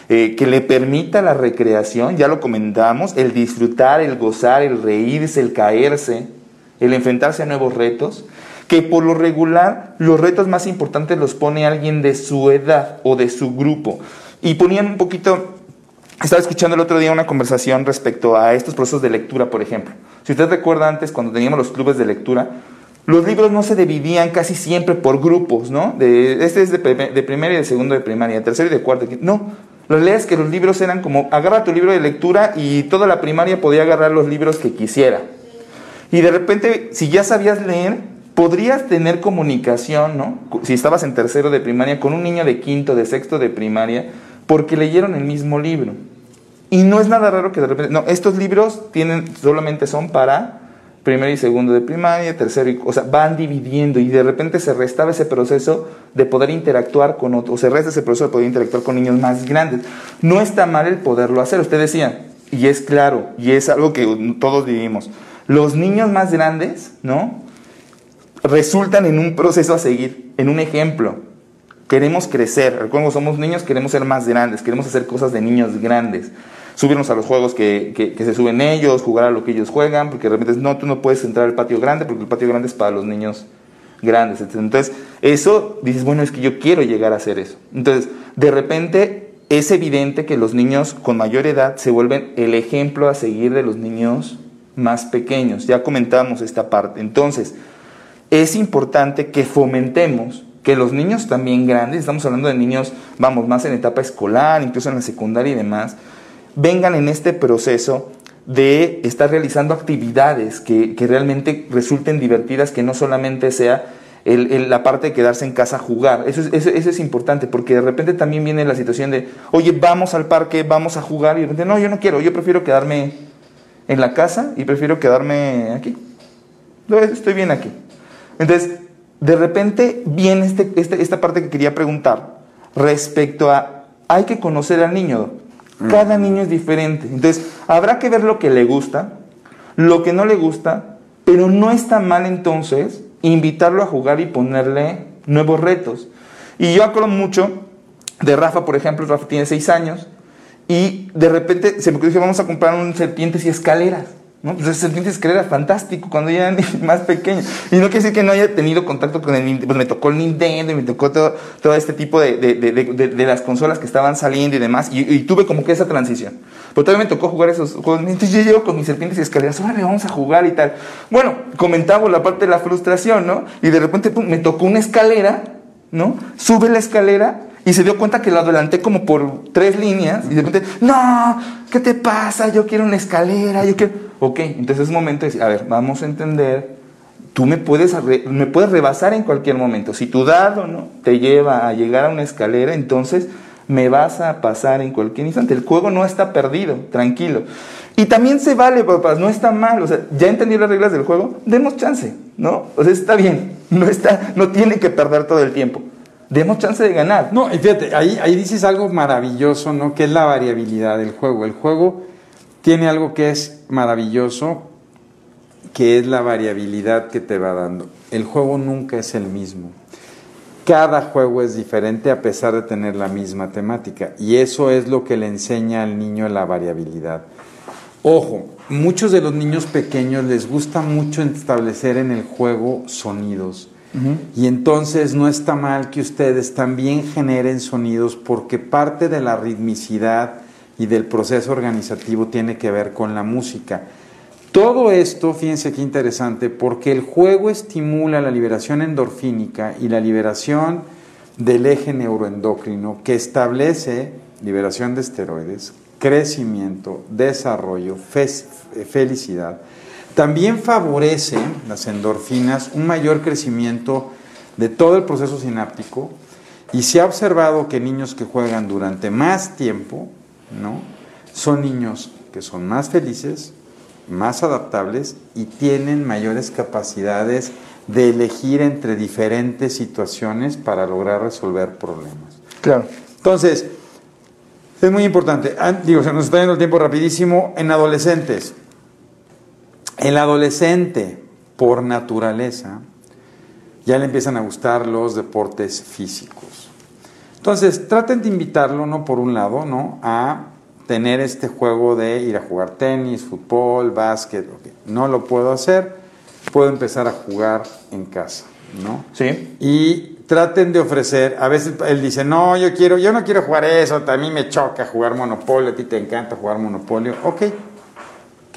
S3: eh, que le permita la recreación, ya lo comentamos, el disfrutar, el gozar, el reírse, el caerse, el enfrentarse a nuevos retos, que por lo regular los retos más importantes los pone alguien de su edad o de su grupo. Y ponían un poquito, estaba escuchando el otro día una conversación respecto a estos procesos de lectura, por ejemplo. Si usted recuerda antes, cuando teníamos los clubes de lectura, los libros no se dividían casi siempre por grupos, ¿no? De, este es de, de primera y de segundo de primaria, de tercero y de cuarto. No, la realidad es que los libros eran como, agarra tu libro de lectura y toda la primaria podía agarrar los libros que quisiera. Y de repente, si ya sabías leer, podrías tener comunicación, ¿no? Si estabas en tercero de primaria, con un niño de quinto, de sexto de primaria, porque leyeron el mismo libro. Y no es nada raro que de repente, no, estos libros tienen, solamente son para primero y segundo de primaria, tercero y, o sea, van dividiendo y de repente se restaba ese proceso de poder interactuar con otros, o se resta ese proceso de poder interactuar con niños más grandes. No está mal el poderlo hacer, usted decía, y es claro, y es algo que todos vivimos. Los niños más grandes, ¿no? resultan en un proceso a seguir, en un ejemplo. Queremos crecer, cuando somos niños queremos ser más grandes, queremos hacer cosas de niños grandes, subirnos a los juegos que, que, se suben ellos, jugar a lo que ellos juegan, porque de repente no, tú no puedes entrar al patio grande porque el patio grande es para los niños grandes. Entonces, eso dices, bueno, es que yo quiero llegar a hacer eso. Entonces, de repente es evidente que los niños con mayor edad se vuelven el ejemplo a seguir de los niños más pequeños. Ya comentamos esta parte. Entonces, es importante que fomentemos que los niños también grandes, estamos hablando de niños, vamos, más en etapa escolar, incluso en la secundaria y demás, vengan en este proceso de estar realizando actividades que, realmente resulten divertidas, que no solamente sea la parte de quedarse en casa a jugar. Eso es, eso, es importante, porque de repente también viene la situación de, oye, vamos al parque, vamos a jugar, y de repente, no, yo no quiero, yo prefiero quedarme en la casa y prefiero quedarme aquí. Estoy bien aquí. Entonces, de repente viene este, este, esta parte que quería preguntar respecto a, hay que conocer al niño. Cada niño es diferente. Entonces, habrá que ver lo que le gusta, lo que no le gusta, pero no está mal entonces invitarlo a jugar y ponerle nuevos retos. Y yo acuerdo mucho de Rafa, por ejemplo, Rafa tiene seis años, y de repente se me ocurrió vamos a comprar un serpientes y escaleras. ¿No? Pues ese serpiente escalera fantástico cuando ya era más pequeño. Y no quiere decir que no haya tenido contacto con el pues me tocó el Nintendo y me tocó todo, todo este tipo de, de, de, de, las consolas que estaban saliendo y demás. Y, tuve como que esa transición. Pero todavía me tocó jugar esos juegos. Entonces yo llego con mis serpientes y escaleras, órale, vamos a jugar y tal. Bueno, comentaba la parte de la frustración, ¿no? Y de repente me tocó una escalera, ¿no? Sube la escalera y se dio cuenta que lo adelanté como por tres líneas y de repente, no, ¿qué te pasa? Yo quiero una escalera, yo quiero... Ok, entonces es momento de decir, a ver, vamos a entender, tú me puedes, me puedes rebasar en cualquier momento. Si tu dado ¿no? te lleva a llegar a una escalera, entonces me vas a pasar en cualquier instante. El juego no está perdido, tranquilo. Y también se vale, papás, no está mal. O sea, ya entendí las reglas del juego, demos chance, ¿no? O sea, está bien, no, está, no tiene que perder todo el tiempo demos chance de ganar.
S2: No, fíjate, ahí, ahí dices algo maravilloso, ¿no? Que es la variabilidad del juego. El juego tiene algo que es maravilloso, que es la variabilidad que te va dando. El juego nunca es el mismo. Cada juego es diferente a pesar de tener la misma temática. Y eso es lo que le enseña al niño la variabilidad. Ojo, muchos de los niños pequeños les gusta mucho establecer en el juego sonidos y entonces no está mal que ustedes también generen sonidos porque parte de la ritmicidad y del proceso organizativo tiene que ver con la música. Todo esto, fíjense qué interesante, porque el juego estimula la liberación endorfínica y la liberación del eje neuroendocrino que establece liberación de esteroides, crecimiento, desarrollo, felicidad también favorece las endorfinas un mayor crecimiento de todo el proceso sináptico y se ha observado que niños que juegan durante más tiempo, ¿no? Son niños que son más felices, más adaptables y tienen mayores capacidades de elegir entre diferentes situaciones para lograr resolver problemas.
S3: Claro.
S2: Entonces, es muy importante. Ah, digo, se nos está yendo el tiempo rapidísimo. En adolescentes, el adolescente, por naturaleza, ya le empiezan a gustar los deportes físicos. Entonces, traten de invitarlo, ¿no? Por un lado, ¿no? A tener este juego de ir a jugar tenis, fútbol, básquet. No lo puedo hacer, puedo empezar a jugar en casa, ¿no?
S3: Sí.
S2: Y traten de ofrecer, a veces él dice, no, yo quiero, yo no quiero jugar eso, a mí me choca jugar monopolio, a ti te encanta jugar monopolio. Ok,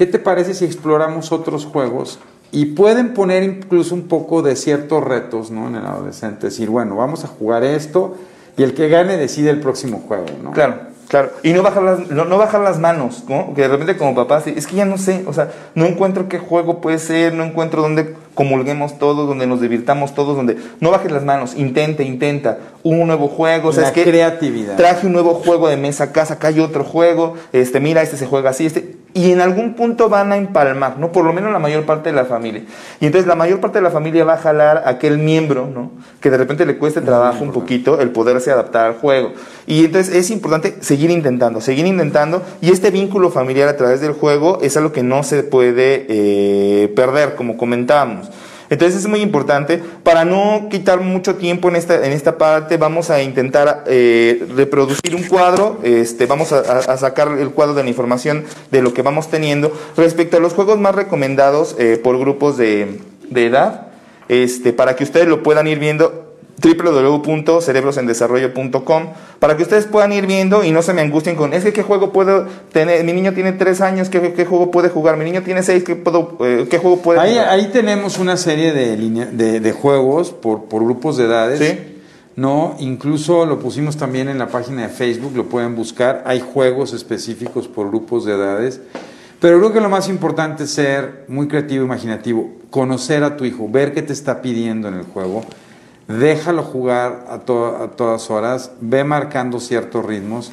S2: ¿Qué te parece si exploramos otros juegos? Y pueden poner incluso un poco de ciertos retos ¿no? en el adolescente. Decir, bueno, vamos a jugar esto y el que gane decide el próximo juego. ¿no?
S3: Claro, claro. Y no bajar las, no, bajar las manos, ¿no? Que de repente como papá, es que ya no sé, o sea, no encuentro qué juego puede ser, no encuentro dónde... comulguemos todos, donde nos divirtamos todos, donde no bajes las manos, intenta, intenta, un nuevo juego,
S2: La creatividad.
S3: Traje un nuevo juego de mesa a casa, acá hay otro juego, este, mira, este se juega así, este, y en algún punto van a empalmar, ¿no? Por lo menos la mayor parte de la familia. Y entonces la mayor parte de la familia va a jalar a aquel miembro, ¿no? Que de repente le cueste trabajo un poquito el poderse adaptar al juego. Y entonces es importante seguir intentando, seguir intentando, y este vínculo familiar a través del juego es algo que no se puede eh, perder, como comentábamos. Entonces es muy importante. Para no quitar mucho tiempo en esta, en esta parte, vamos a intentar eh, reproducir un cuadro. Este, vamos a, sacar el cuadro de la información de lo que vamos teniendo respecto a los juegos más recomendados eh, por grupos de, de edad. Este, para que ustedes lo puedan ir viendo www.cerebrosendesarrollo.com para que ustedes puedan ir viendo y no se me angustien con, es que qué juego puedo tener, mi niño tiene tres años, ¿qué, qué juego puede jugar? Mi niño tiene seis, ¿qué, puedo, eh, qué juego puede
S2: ahí,
S3: jugar?
S2: Ahí tenemos una serie de, de, de, juegos por, por grupos de edades.
S3: ¿Sí?
S2: No, incluso lo pusimos también en la página de Facebook, lo pueden buscar. Hay juegos específicos por grupos de edades. Pero creo que lo más importante es ser muy creativo, imaginativo, conocer a tu hijo, ver qué te está pidiendo en el juego déjalo jugar a, a, todas horas, ve marcando ciertos ritmos,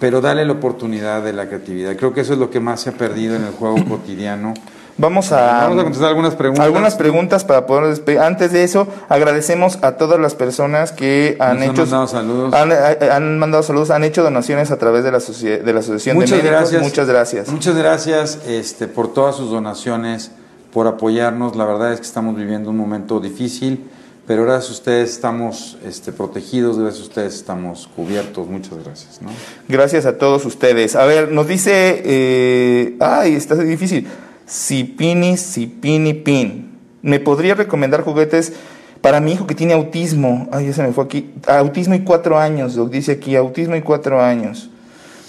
S2: pero dale la oportunidad de la creatividad. Creo que eso es lo que más se ha perdido en el juego cotidiano.
S3: Vamos a,
S2: Vamos a contestar algunas preguntas.
S3: Algunas preguntas para poder despedir. Antes de eso, agradecemos a todas las personas que han
S2: Nos
S3: hecho.
S2: Han mandado saludos.
S3: Han, eh, han, mandado saludos, han hecho donaciones a través de la, de la Asociación
S2: Muchas
S3: de Médicos.
S2: Gracias.
S3: Muchas gracias.
S2: Muchas gracias este, por todas sus donaciones, por apoyarnos. La verdad es que estamos viviendo un momento difícil pero gracias a ustedes estamos este, protegidos, gracias a ustedes estamos cubiertos. Muchas gracias. ¿no?
S3: Gracias a todos ustedes. A ver, nos dice, eh, ay, está difícil. Sipini, Sipini, Pin. ¿Me podría recomendar juguetes para mi hijo que tiene autismo? Ay, ya se me fue aquí. Autismo y cuatro años, dice aquí, autismo y cuatro años.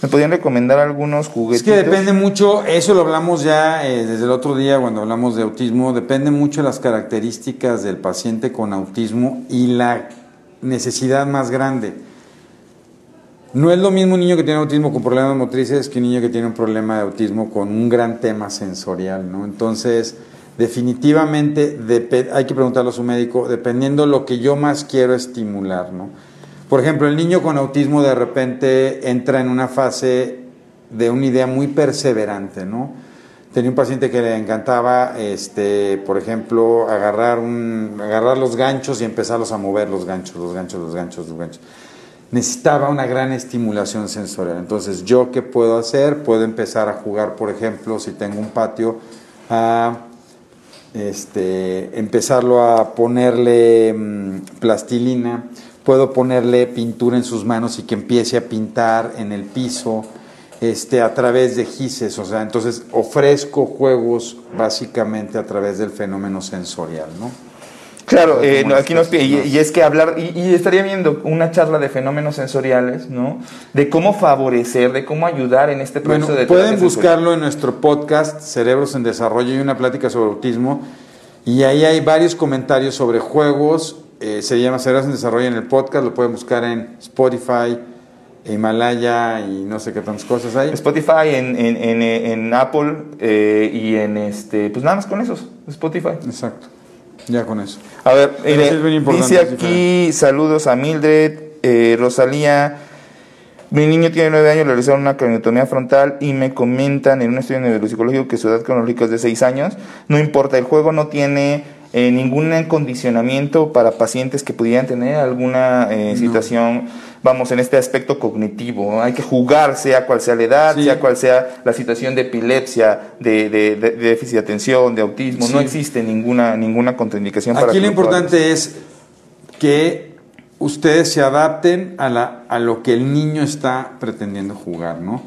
S3: ¿Me podrían recomendar algunos juguetes?
S2: Es que depende mucho, eso lo hablamos ya eh, desde el otro día cuando hablamos de autismo, depende mucho de las características del paciente con autismo y la necesidad más grande. No es lo mismo un niño que tiene autismo con problemas motrices que un niño que tiene un problema de autismo con un gran tema sensorial, ¿no? Entonces, definitivamente hay que preguntarle a su médico, dependiendo lo que yo más quiero estimular, ¿no? Por ejemplo, el niño con autismo de repente entra en una fase de una idea muy perseverante, ¿no? Tenía un paciente que le encantaba, este, por ejemplo, agarrar, un, agarrar los ganchos y empezarlos a mover los ganchos, los ganchos, los ganchos, los ganchos. Necesitaba una gran estimulación sensorial. Entonces, ¿yo qué puedo hacer? Puedo empezar a jugar, por ejemplo, si tengo un patio, a este, empezarlo a ponerle mmm, plastilina, puedo ponerle pintura en sus manos y que empiece a pintar en el piso este, a través de gises, o sea, entonces ofrezco juegos básicamente a través del fenómeno sensorial, ¿no?
S3: Claro, eh, aquí nos y, y, es que hablar, y, y, estaría viendo una charla de fenómenos sensoriales, ¿no? De cómo favorecer, de cómo ayudar en este proceso
S2: bueno,
S3: de
S2: Pueden buscarlo en nuestro podcast, Cerebros en Desarrollo, y una plática sobre autismo, y ahí hay varios comentarios sobre juegos, eh, se llama Cerebros en Desarrollo en el podcast, lo pueden buscar en Spotify, Himalaya y no sé qué tantas cosas hay.
S3: Spotify, en, en, en, en Apple eh, y en este, pues nada más con esos, Spotify.
S2: Exacto, ya con eso.
S3: A ver,
S2: es bien importante,
S3: dice aquí, saludos a Mildred, eh, Rosalía. Mi niño tiene nueve años, le realizaron una craniotomía frontal y me comentan en un estudio neuropsicológico que su edad cronológica es de seis años. No importa, el juego no tiene eh, ningún condicionamiento para pacientes que pudieran tener alguna eh,
S2: No.
S3: situación, vamos, en este aspecto cognitivo. Hay que jugar, sea cual sea la edad,
S2: Sí.
S3: sea cual sea la situación de epilepsia, de, de- de- de déficit de atención, de autismo. No existe ninguna, ninguna contraindicación para
S2: Aquí
S3: que
S2: lo importante es que ustedes se adapten a, la, a lo que el niño está pretendiendo jugar, ¿no?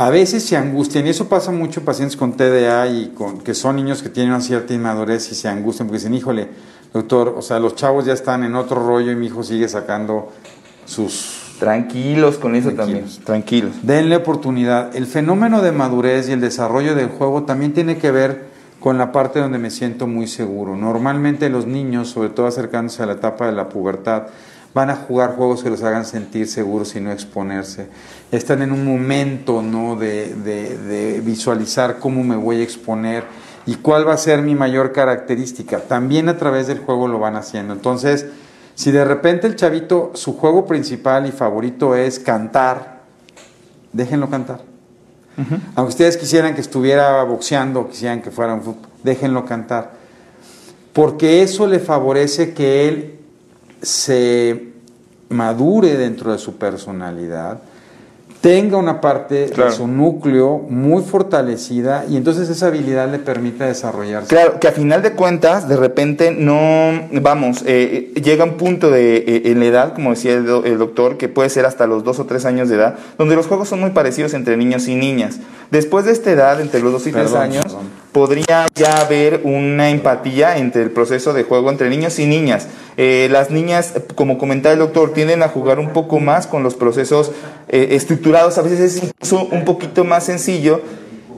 S2: A veces se angustian, y eso pasa mucho en pacientes con TDA y con, que son niños que tienen una cierta inmadurez y se angustian porque dicen, híjole, doctor, o sea, los chavos ya están en otro rollo y mi hijo sigue sacando sus...
S3: Tranquilos con eso
S2: Tranquilos.
S3: también, tranquilos.
S2: Denle oportunidad. El fenómeno de madurez y el desarrollo del juego también tiene que ver con la parte donde me siento muy seguro. Normalmente los niños, sobre todo acercándose a la etapa de la pubertad, van a jugar juegos que los hagan sentir seguros y no exponerse. Están en un momento ¿no? de, de- de visualizar cómo me voy a exponer ¿Y cuál va a ser mi mayor característica? También a través del juego lo van haciendo. Entonces, si de repente el chavito, su juego principal y favorito es cantar, déjenlo cantar. Aunque ustedes quisieran que estuviera boxeando, quisieran que fuera un fútbol, déjenlo cantar. Porque eso le favorece que él se madure dentro de su personalidad, tenga una parte de su núcleo muy fortalecida y entonces esa habilidad le permite desarrollarse.
S3: Claro, que a final de cuentas, de repente no, vamos, eh, eh, llega un punto de, eh, en la edad, como decía el, doctor, que puede ser hasta los dos o tres años de edad, donde los juegos son muy parecidos entre niños y niñas. Después de esta edad, entre los dos y tres años, podría ya haber una empatía entre el proceso de juego entre niños y niñas. las niñas, como comentaba el doctor, tienden a jugar un poco más con los procesos estructurales a veces es incluso un poquito más sencillo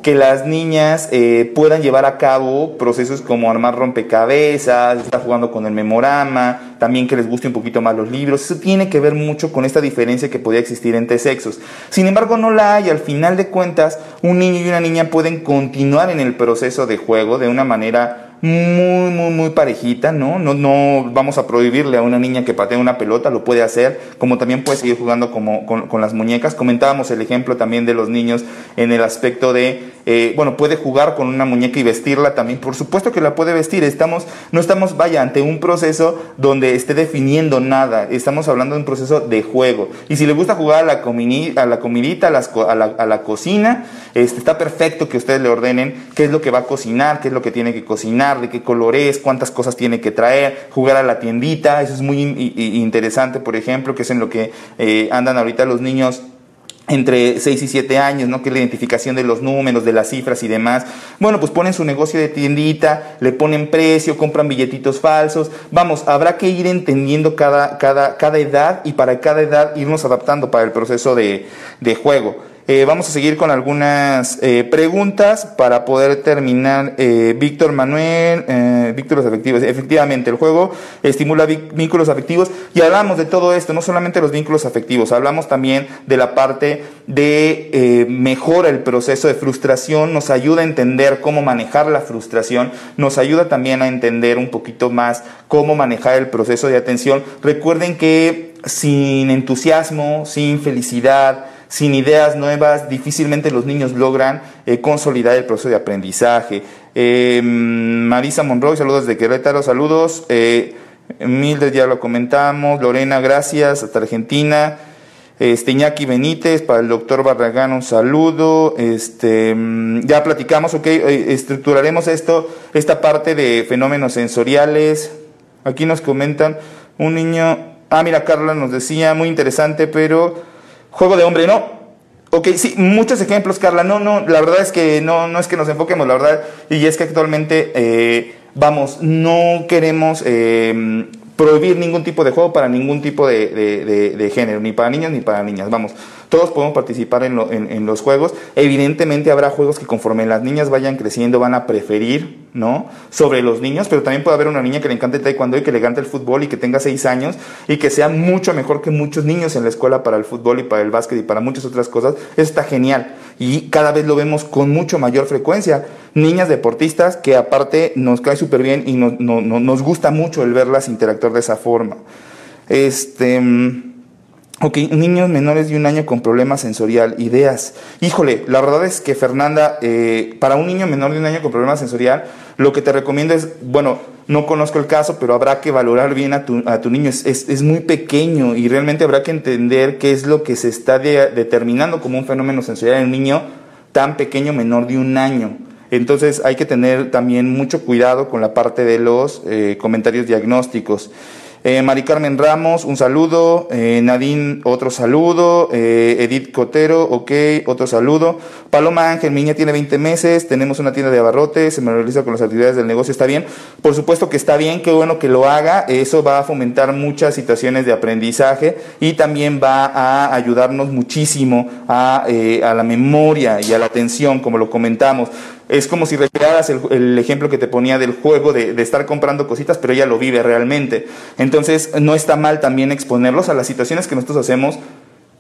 S3: que las niñas eh, puedan llevar a cabo procesos como armar rompecabezas, estar jugando con el memorama, también que les guste un poquito más los libros. Eso tiene que ver mucho con esta diferencia que podría existir entre sexos. Sin embargo, no la hay. Al final de cuentas, un niño y una niña pueden continuar en el proceso de juego de una manera muy, muy, muy parejita, ¿no? ¿no? No vamos a prohibirle a una niña que patee una pelota, lo puede hacer, como también puede seguir jugando como, con, con las muñecas. Comentábamos el ejemplo también de los niños en el aspecto de, eh, bueno, puede jugar con una muñeca y vestirla también, por supuesto que la puede vestir. Estamos, no estamos, vaya, ante un proceso donde esté definiendo nada, estamos hablando de un proceso de juego. Y si le gusta jugar a la, a la comidita, a, la, a la cocina, este, está perfecto que ustedes le ordenen qué es lo que va a cocinar, qué es lo que tiene que cocinar de qué color es, cuántas cosas tiene que traer, jugar a la tiendita, eso es muy interesante, por ejemplo, que es en lo que eh, andan ahorita los niños entre 6 y 7 años, ¿no? Que es la identificación de los números, de las cifras y demás. Bueno, pues ponen su negocio de tiendita, le ponen precio, compran billetitos falsos. Vamos, habrá que ir entendiendo cada, cada, cada edad y para cada edad irnos adaptando para el proceso de, de juego. Eh, vamos a seguir con algunas eh, preguntas para poder terminar. Eh, Víctor Manuel, vínculos afectivos. Efectivamente, el juego estimula vínculos afectivos y hablamos de todo esto, no solamente los vínculos afectivos, hablamos también de la parte de mejora el proceso de frustración, nos ayuda a entender cómo manejar la frustración, nos ayuda también a entender un poquito más cómo manejar el proceso de atención. Recuerden que sin entusiasmo, sin felicidad, sin ideas nuevas, difícilmente los niños logran eh, consolidar el proceso de aprendizaje. Eh, Marisa Monroy, saludos de Querétaro, saludos. Eh, Mildred, ya lo comentamos. Lorena, gracias, hasta Argentina. Este, Benítez, para el doctor Barragán, un saludo. Este, mm, ya platicamos, ok, eh, estructuraremos esto, esta parte de fenómenos sensoriales. Aquí nos comentan un niño, ah, mira, Carla nos decía, muy interesante, pero Juego de hombre, no. Ok, sí, muchos ejemplos, Carla. No, no, la verdad es que no, no es que nos enfoquemos, la verdad. Y es que actualmente, eh, vamos, no queremos eh, prohibir ningún tipo de juego para ningún tipo de, de, género, ni para niños ni para niñas. Vamos, todos podemos participar en, los juegos. Evidentemente habrá juegos que conforme las niñas vayan creciendo van a preferir, ¿no? Sobre los niños, pero también puede haber una niña que le encante el taekwondo y que le encante el fútbol y que tenga seis años y que sea mucho mejor que muchos niños en la escuela para el fútbol y para el básquet y para muchas otras cosas. Eso está genial y cada vez lo vemos con mucho mayor frecuencia. Niñas deportistas que aparte nos cae súper bien y nos gusta mucho el verlas interactuar de esa forma. Este... Ok, niños menores de un año con problemas sensorial, ideas. Híjole, la verdad es que Fernanda, eh, para un niño menor de un año con problemas sensorial, lo que te recomiendo es, bueno, no conozco el caso, pero habrá que valorar bien a tu, a tu niño. Es, es, muy pequeño y realmente habrá que entender qué es lo que se está determinando como un fenómeno sensorial en un niño tan pequeño, menor de un año. Entonces hay que tener también mucho cuidado con la parte de los eh, comentarios diagnósticos. Eh, Mari Carmen Ramos, un saludo. Eh, Nadine, otro saludo. Eh, Edith Cotero, ok, otro saludo. Paloma Ángel, mi niña tiene 20 meses, tenemos una tienda de abarrotes, se me realiza con las actividades del negocio, ¿está bien? Por supuesto que está bien, qué bueno que lo haga. Eso va a fomentar muchas situaciones de aprendizaje y también va a ayudarnos muchísimo a, a la memoria y a la atención, como lo comentamos es como si recrearas el, ejemplo que te ponía del juego de, estar comprando cositas, pero ella lo vive realmente. Entonces, no está mal también exponerlos a las situaciones que nosotros hacemos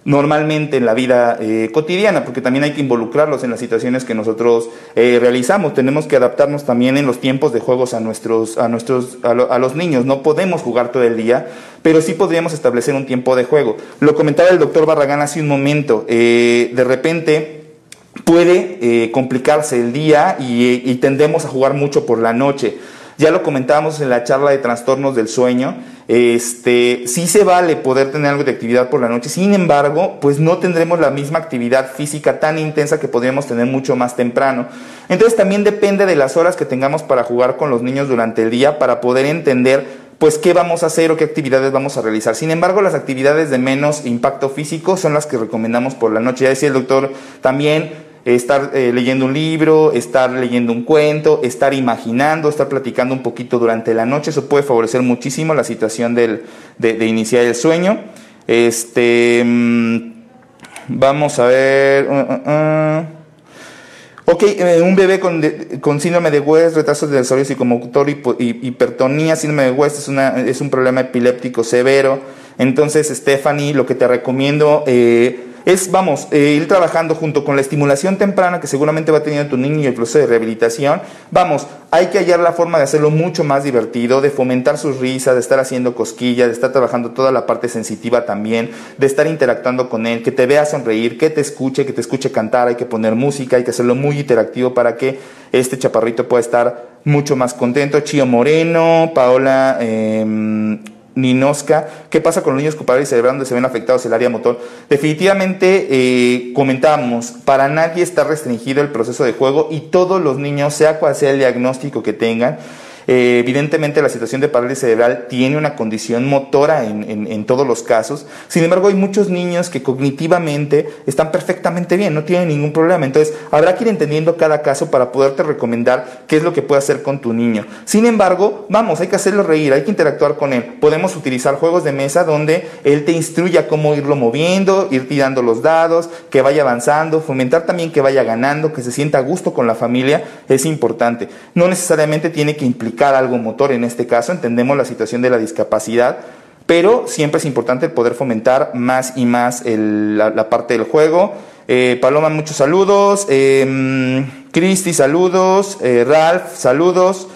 S3: normalmente en la vida eh, cotidiana, porque también hay que involucrarlos en las situaciones que nosotros eh, realizamos. Tenemos que adaptarnos también en los tiempos de juegos a nuestros, a nuestros, a, los niños. No podemos jugar todo el día, pero sí podríamos establecer un tiempo de juego. Lo comentaba el doctor Barragán hace un momento. Eh, de repente puede complicarse el día y, y tendemos a jugar mucho por la noche. Ya lo comentábamos en la charla de trastornos del sueño. Este, sí se vale poder tener algo de actividad por la noche, sin embargo, pues no tendremos la misma actividad física tan intensa que podríamos tener mucho más temprano. Entonces también depende de las horas que tengamos para jugar con los niños durante el día para poder entender pues qué vamos a hacer o qué actividades vamos a realizar. Sin embargo, las actividades de menos impacto físico son las que recomendamos por la noche. Ya decía el doctor también, estar eh, leyendo un libro, estar leyendo un cuento, estar imaginando, estar platicando un poquito durante la noche, eso puede favorecer muchísimo la situación del, de, iniciar el sueño. Este, mm, vamos a ver. Uh, uh, uh. Ok, eh, un bebé con, con, síndrome de West, retraso de desarrollo psicomotor hipertonía, síndrome de West es, una, es un problema epiléptico severo. Entonces, Stephanie, lo que te recomiendo... Eh, es, vamos, eh, ir trabajando junto con la estimulación temprana que seguramente va teniendo tu niño y el proceso de rehabilitación. Vamos, hay que hallar la forma de hacerlo mucho más divertido, de fomentar sus risas, de estar haciendo cosquillas, de estar trabajando toda la parte sensitiva también, de estar interactuando con él, que te vea sonreír, que te escuche, que te escuche cantar, hay que poner música, hay que hacerlo muy interactivo para que este chaparrito pueda estar mucho más contento. Chío Moreno, Paola... Eh, Ninosca, ¿qué pasa con los niños con y cerebral donde se ven afectados el área motor? Definitivamente eh, comentamos, para nadie está restringido el proceso de juego y todos los niños, sea cual sea el diagnóstico que tengan, eh, evidentemente la situación de parálisis cerebral tiene una condición motora en, todos los casos. Sin embargo, hay muchos niños que cognitivamente están perfectamente bien, no tienen ningún problema. Entonces, habrá que ir entendiendo cada caso para poderte recomendar qué es lo que puede hacer con tu niño. Sin embargo, vamos, hay que hacerlo reír, hay que interactuar con él. Podemos utilizar juegos de mesa donde él te instruya cómo irlo moviendo, ir tirando los dados, que vaya avanzando, fomentar también que vaya ganando, que se sienta a gusto con la familia, es importante. No necesariamente tiene que implicar algo motor en este caso, entendemos la situación de la discapacidad, pero siempre es importante poder fomentar más y más la, parte del juego. Eh, Paloma, muchos saludos. Eh, Cristi, saludos. Eh, Ralph, saludos.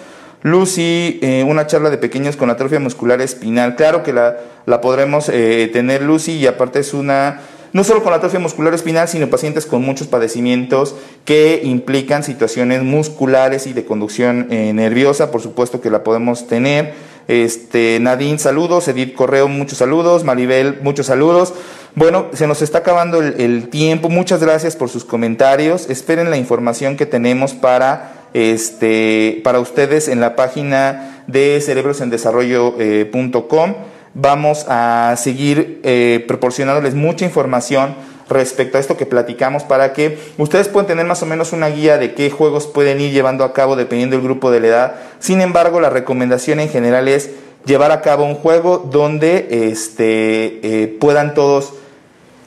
S3: Lucy, eh, una charla de pequeños con atrofia muscular espinal. Claro que la, la podremos tener, Lucy, y aparte es una no solo con la atrofia muscular espinal, sino pacientes con muchos padecimientos que implican situaciones musculares y de conducción eh, nerviosa, por supuesto que la podemos tener. Este, Nadine, saludos, Edith Correo, muchos saludos, Maribel, muchos saludos. Bueno, se nos está acabando el, tiempo, muchas gracias por sus comentarios, esperen la información que tenemos para este, para ustedes en la página de cerebrosendesarrollo.com. Eh, vamos a seguir eh, proporcionándoles mucha información respecto a esto que platicamos para que ustedes puedan tener más o menos una guía de qué juegos pueden ir llevando a cabo dependiendo del grupo de la edad. Sin embargo, la recomendación en general es llevar a cabo un juego donde este, eh, puedan todos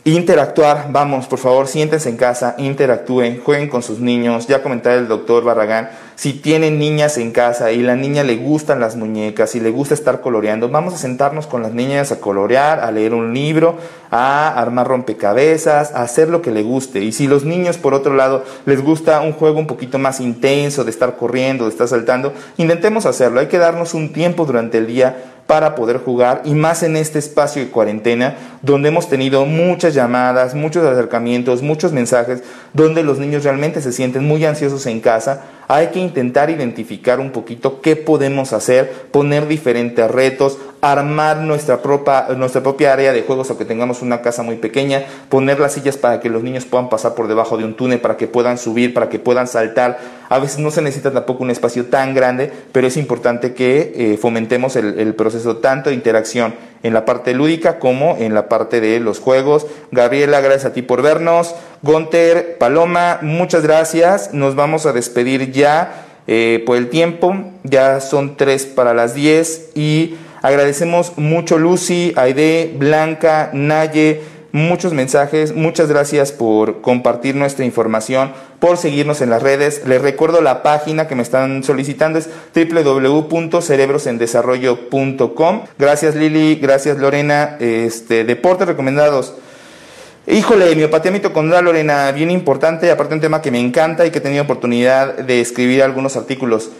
S3: interactuar, vamos, por favor, siéntense en casa, interactúen, jueguen con sus niños. Ya comentaba el doctor Barragán, si tienen niñas en casa y la niña le gustan las muñecas y le gusta estar coloreando, vamos a sentarnos con las niñas a colorear, a leer un libro, a armar rompecabezas, a hacer lo que le guste. Y si los niños, por otro lado, les gusta un juego un poquito más intenso, de estar corriendo, de estar saltando, intentemos hacerlo. Hay que darnos un tiempo durante el día para poder jugar y más en este espacio de cuarentena donde hemos tenido muchas llamadas, muchos acercamientos, muchos mensajes, donde los niños realmente se sienten muy ansiosos en casa hay que intentar identificar un poquito qué podemos hacer, poner diferentes retos, armar nuestra propia, nuestra propia área de juegos, aunque tengamos una casa muy pequeña, poner las sillas para que los niños puedan pasar por debajo de un túnel, para que puedan subir, para que puedan saltar. A veces no se necesita tampoco un espacio tan grande, pero es importante que eh, fomentemos el, proceso tanto de interacción en la parte lúdica como en la parte de los juegos. Gabriela, gracias a ti por vernos. Gonter, Paloma, muchas gracias. Nos vamos a despedir ya eh, por el tiempo. Ya son tres para las diez y agradecemos mucho Lucy, Aide, Blanca, Naye muchos mensajes. Muchas gracias por compartir nuestra información, por seguirnos en las redes. Les recuerdo la página que me están solicitando es www.cerebrosendesarrollo.com. Gracias Lili, gracias Lorena. Este, deportes recomendados. Híjole, miopatía mitocondrial, Lorena, bien importante, aparte un tema que me encanta y que he tenido oportunidad de escribir algunos artículos.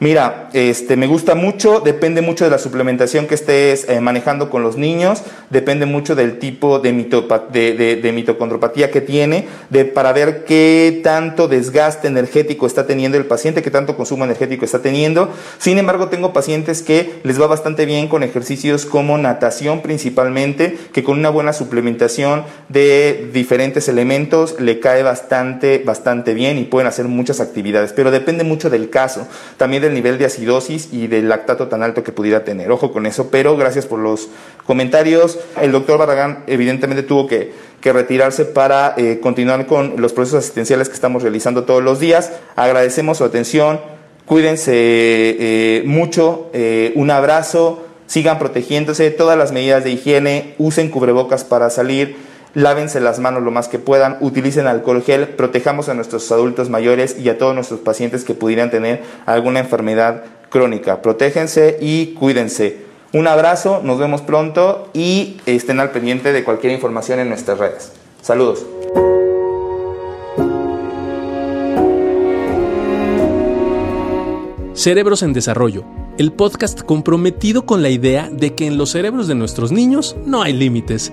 S3: Mira, este, me gusta mucho, depende mucho de la suplementación que estés eh, manejando con los niños, depende mucho del tipo de, de, mitocondropatía que tiene, de, para ver qué tanto desgaste energético está teniendo el paciente, qué tanto consumo energético está teniendo. Sin embargo, tengo pacientes que les va bastante bien con ejercicios como natación principalmente, que con una buena suplementación de diferentes elementos le cae bastante, bastante bien y pueden hacer muchas actividades, pero depende mucho del caso. También el nivel de acidosis y del lactato tan alto que pudiera tener. Ojo con eso, pero gracias por los comentarios. El doctor Barragán evidentemente tuvo que, retirarse para eh, continuar con los procesos asistenciales que estamos realizando todos los días. Agradecemos su atención, cuídense eh, mucho, eh, un abrazo, sigan protegiéndose, todas las medidas de higiene, usen cubrebocas para salir lávense las manos lo más que puedan, utilicen alcohol gel, protejamos a nuestros adultos mayores y a todos nuestros pacientes que pudieran tener alguna enfermedad crónica. Protéjense y cuídense. Un abrazo, nos vemos pronto y estén al pendiente de cualquier información en nuestras redes. Saludos.
S1: Cerebros en Desarrollo, el podcast comprometido con la idea de que en los cerebros de nuestros niños no hay límites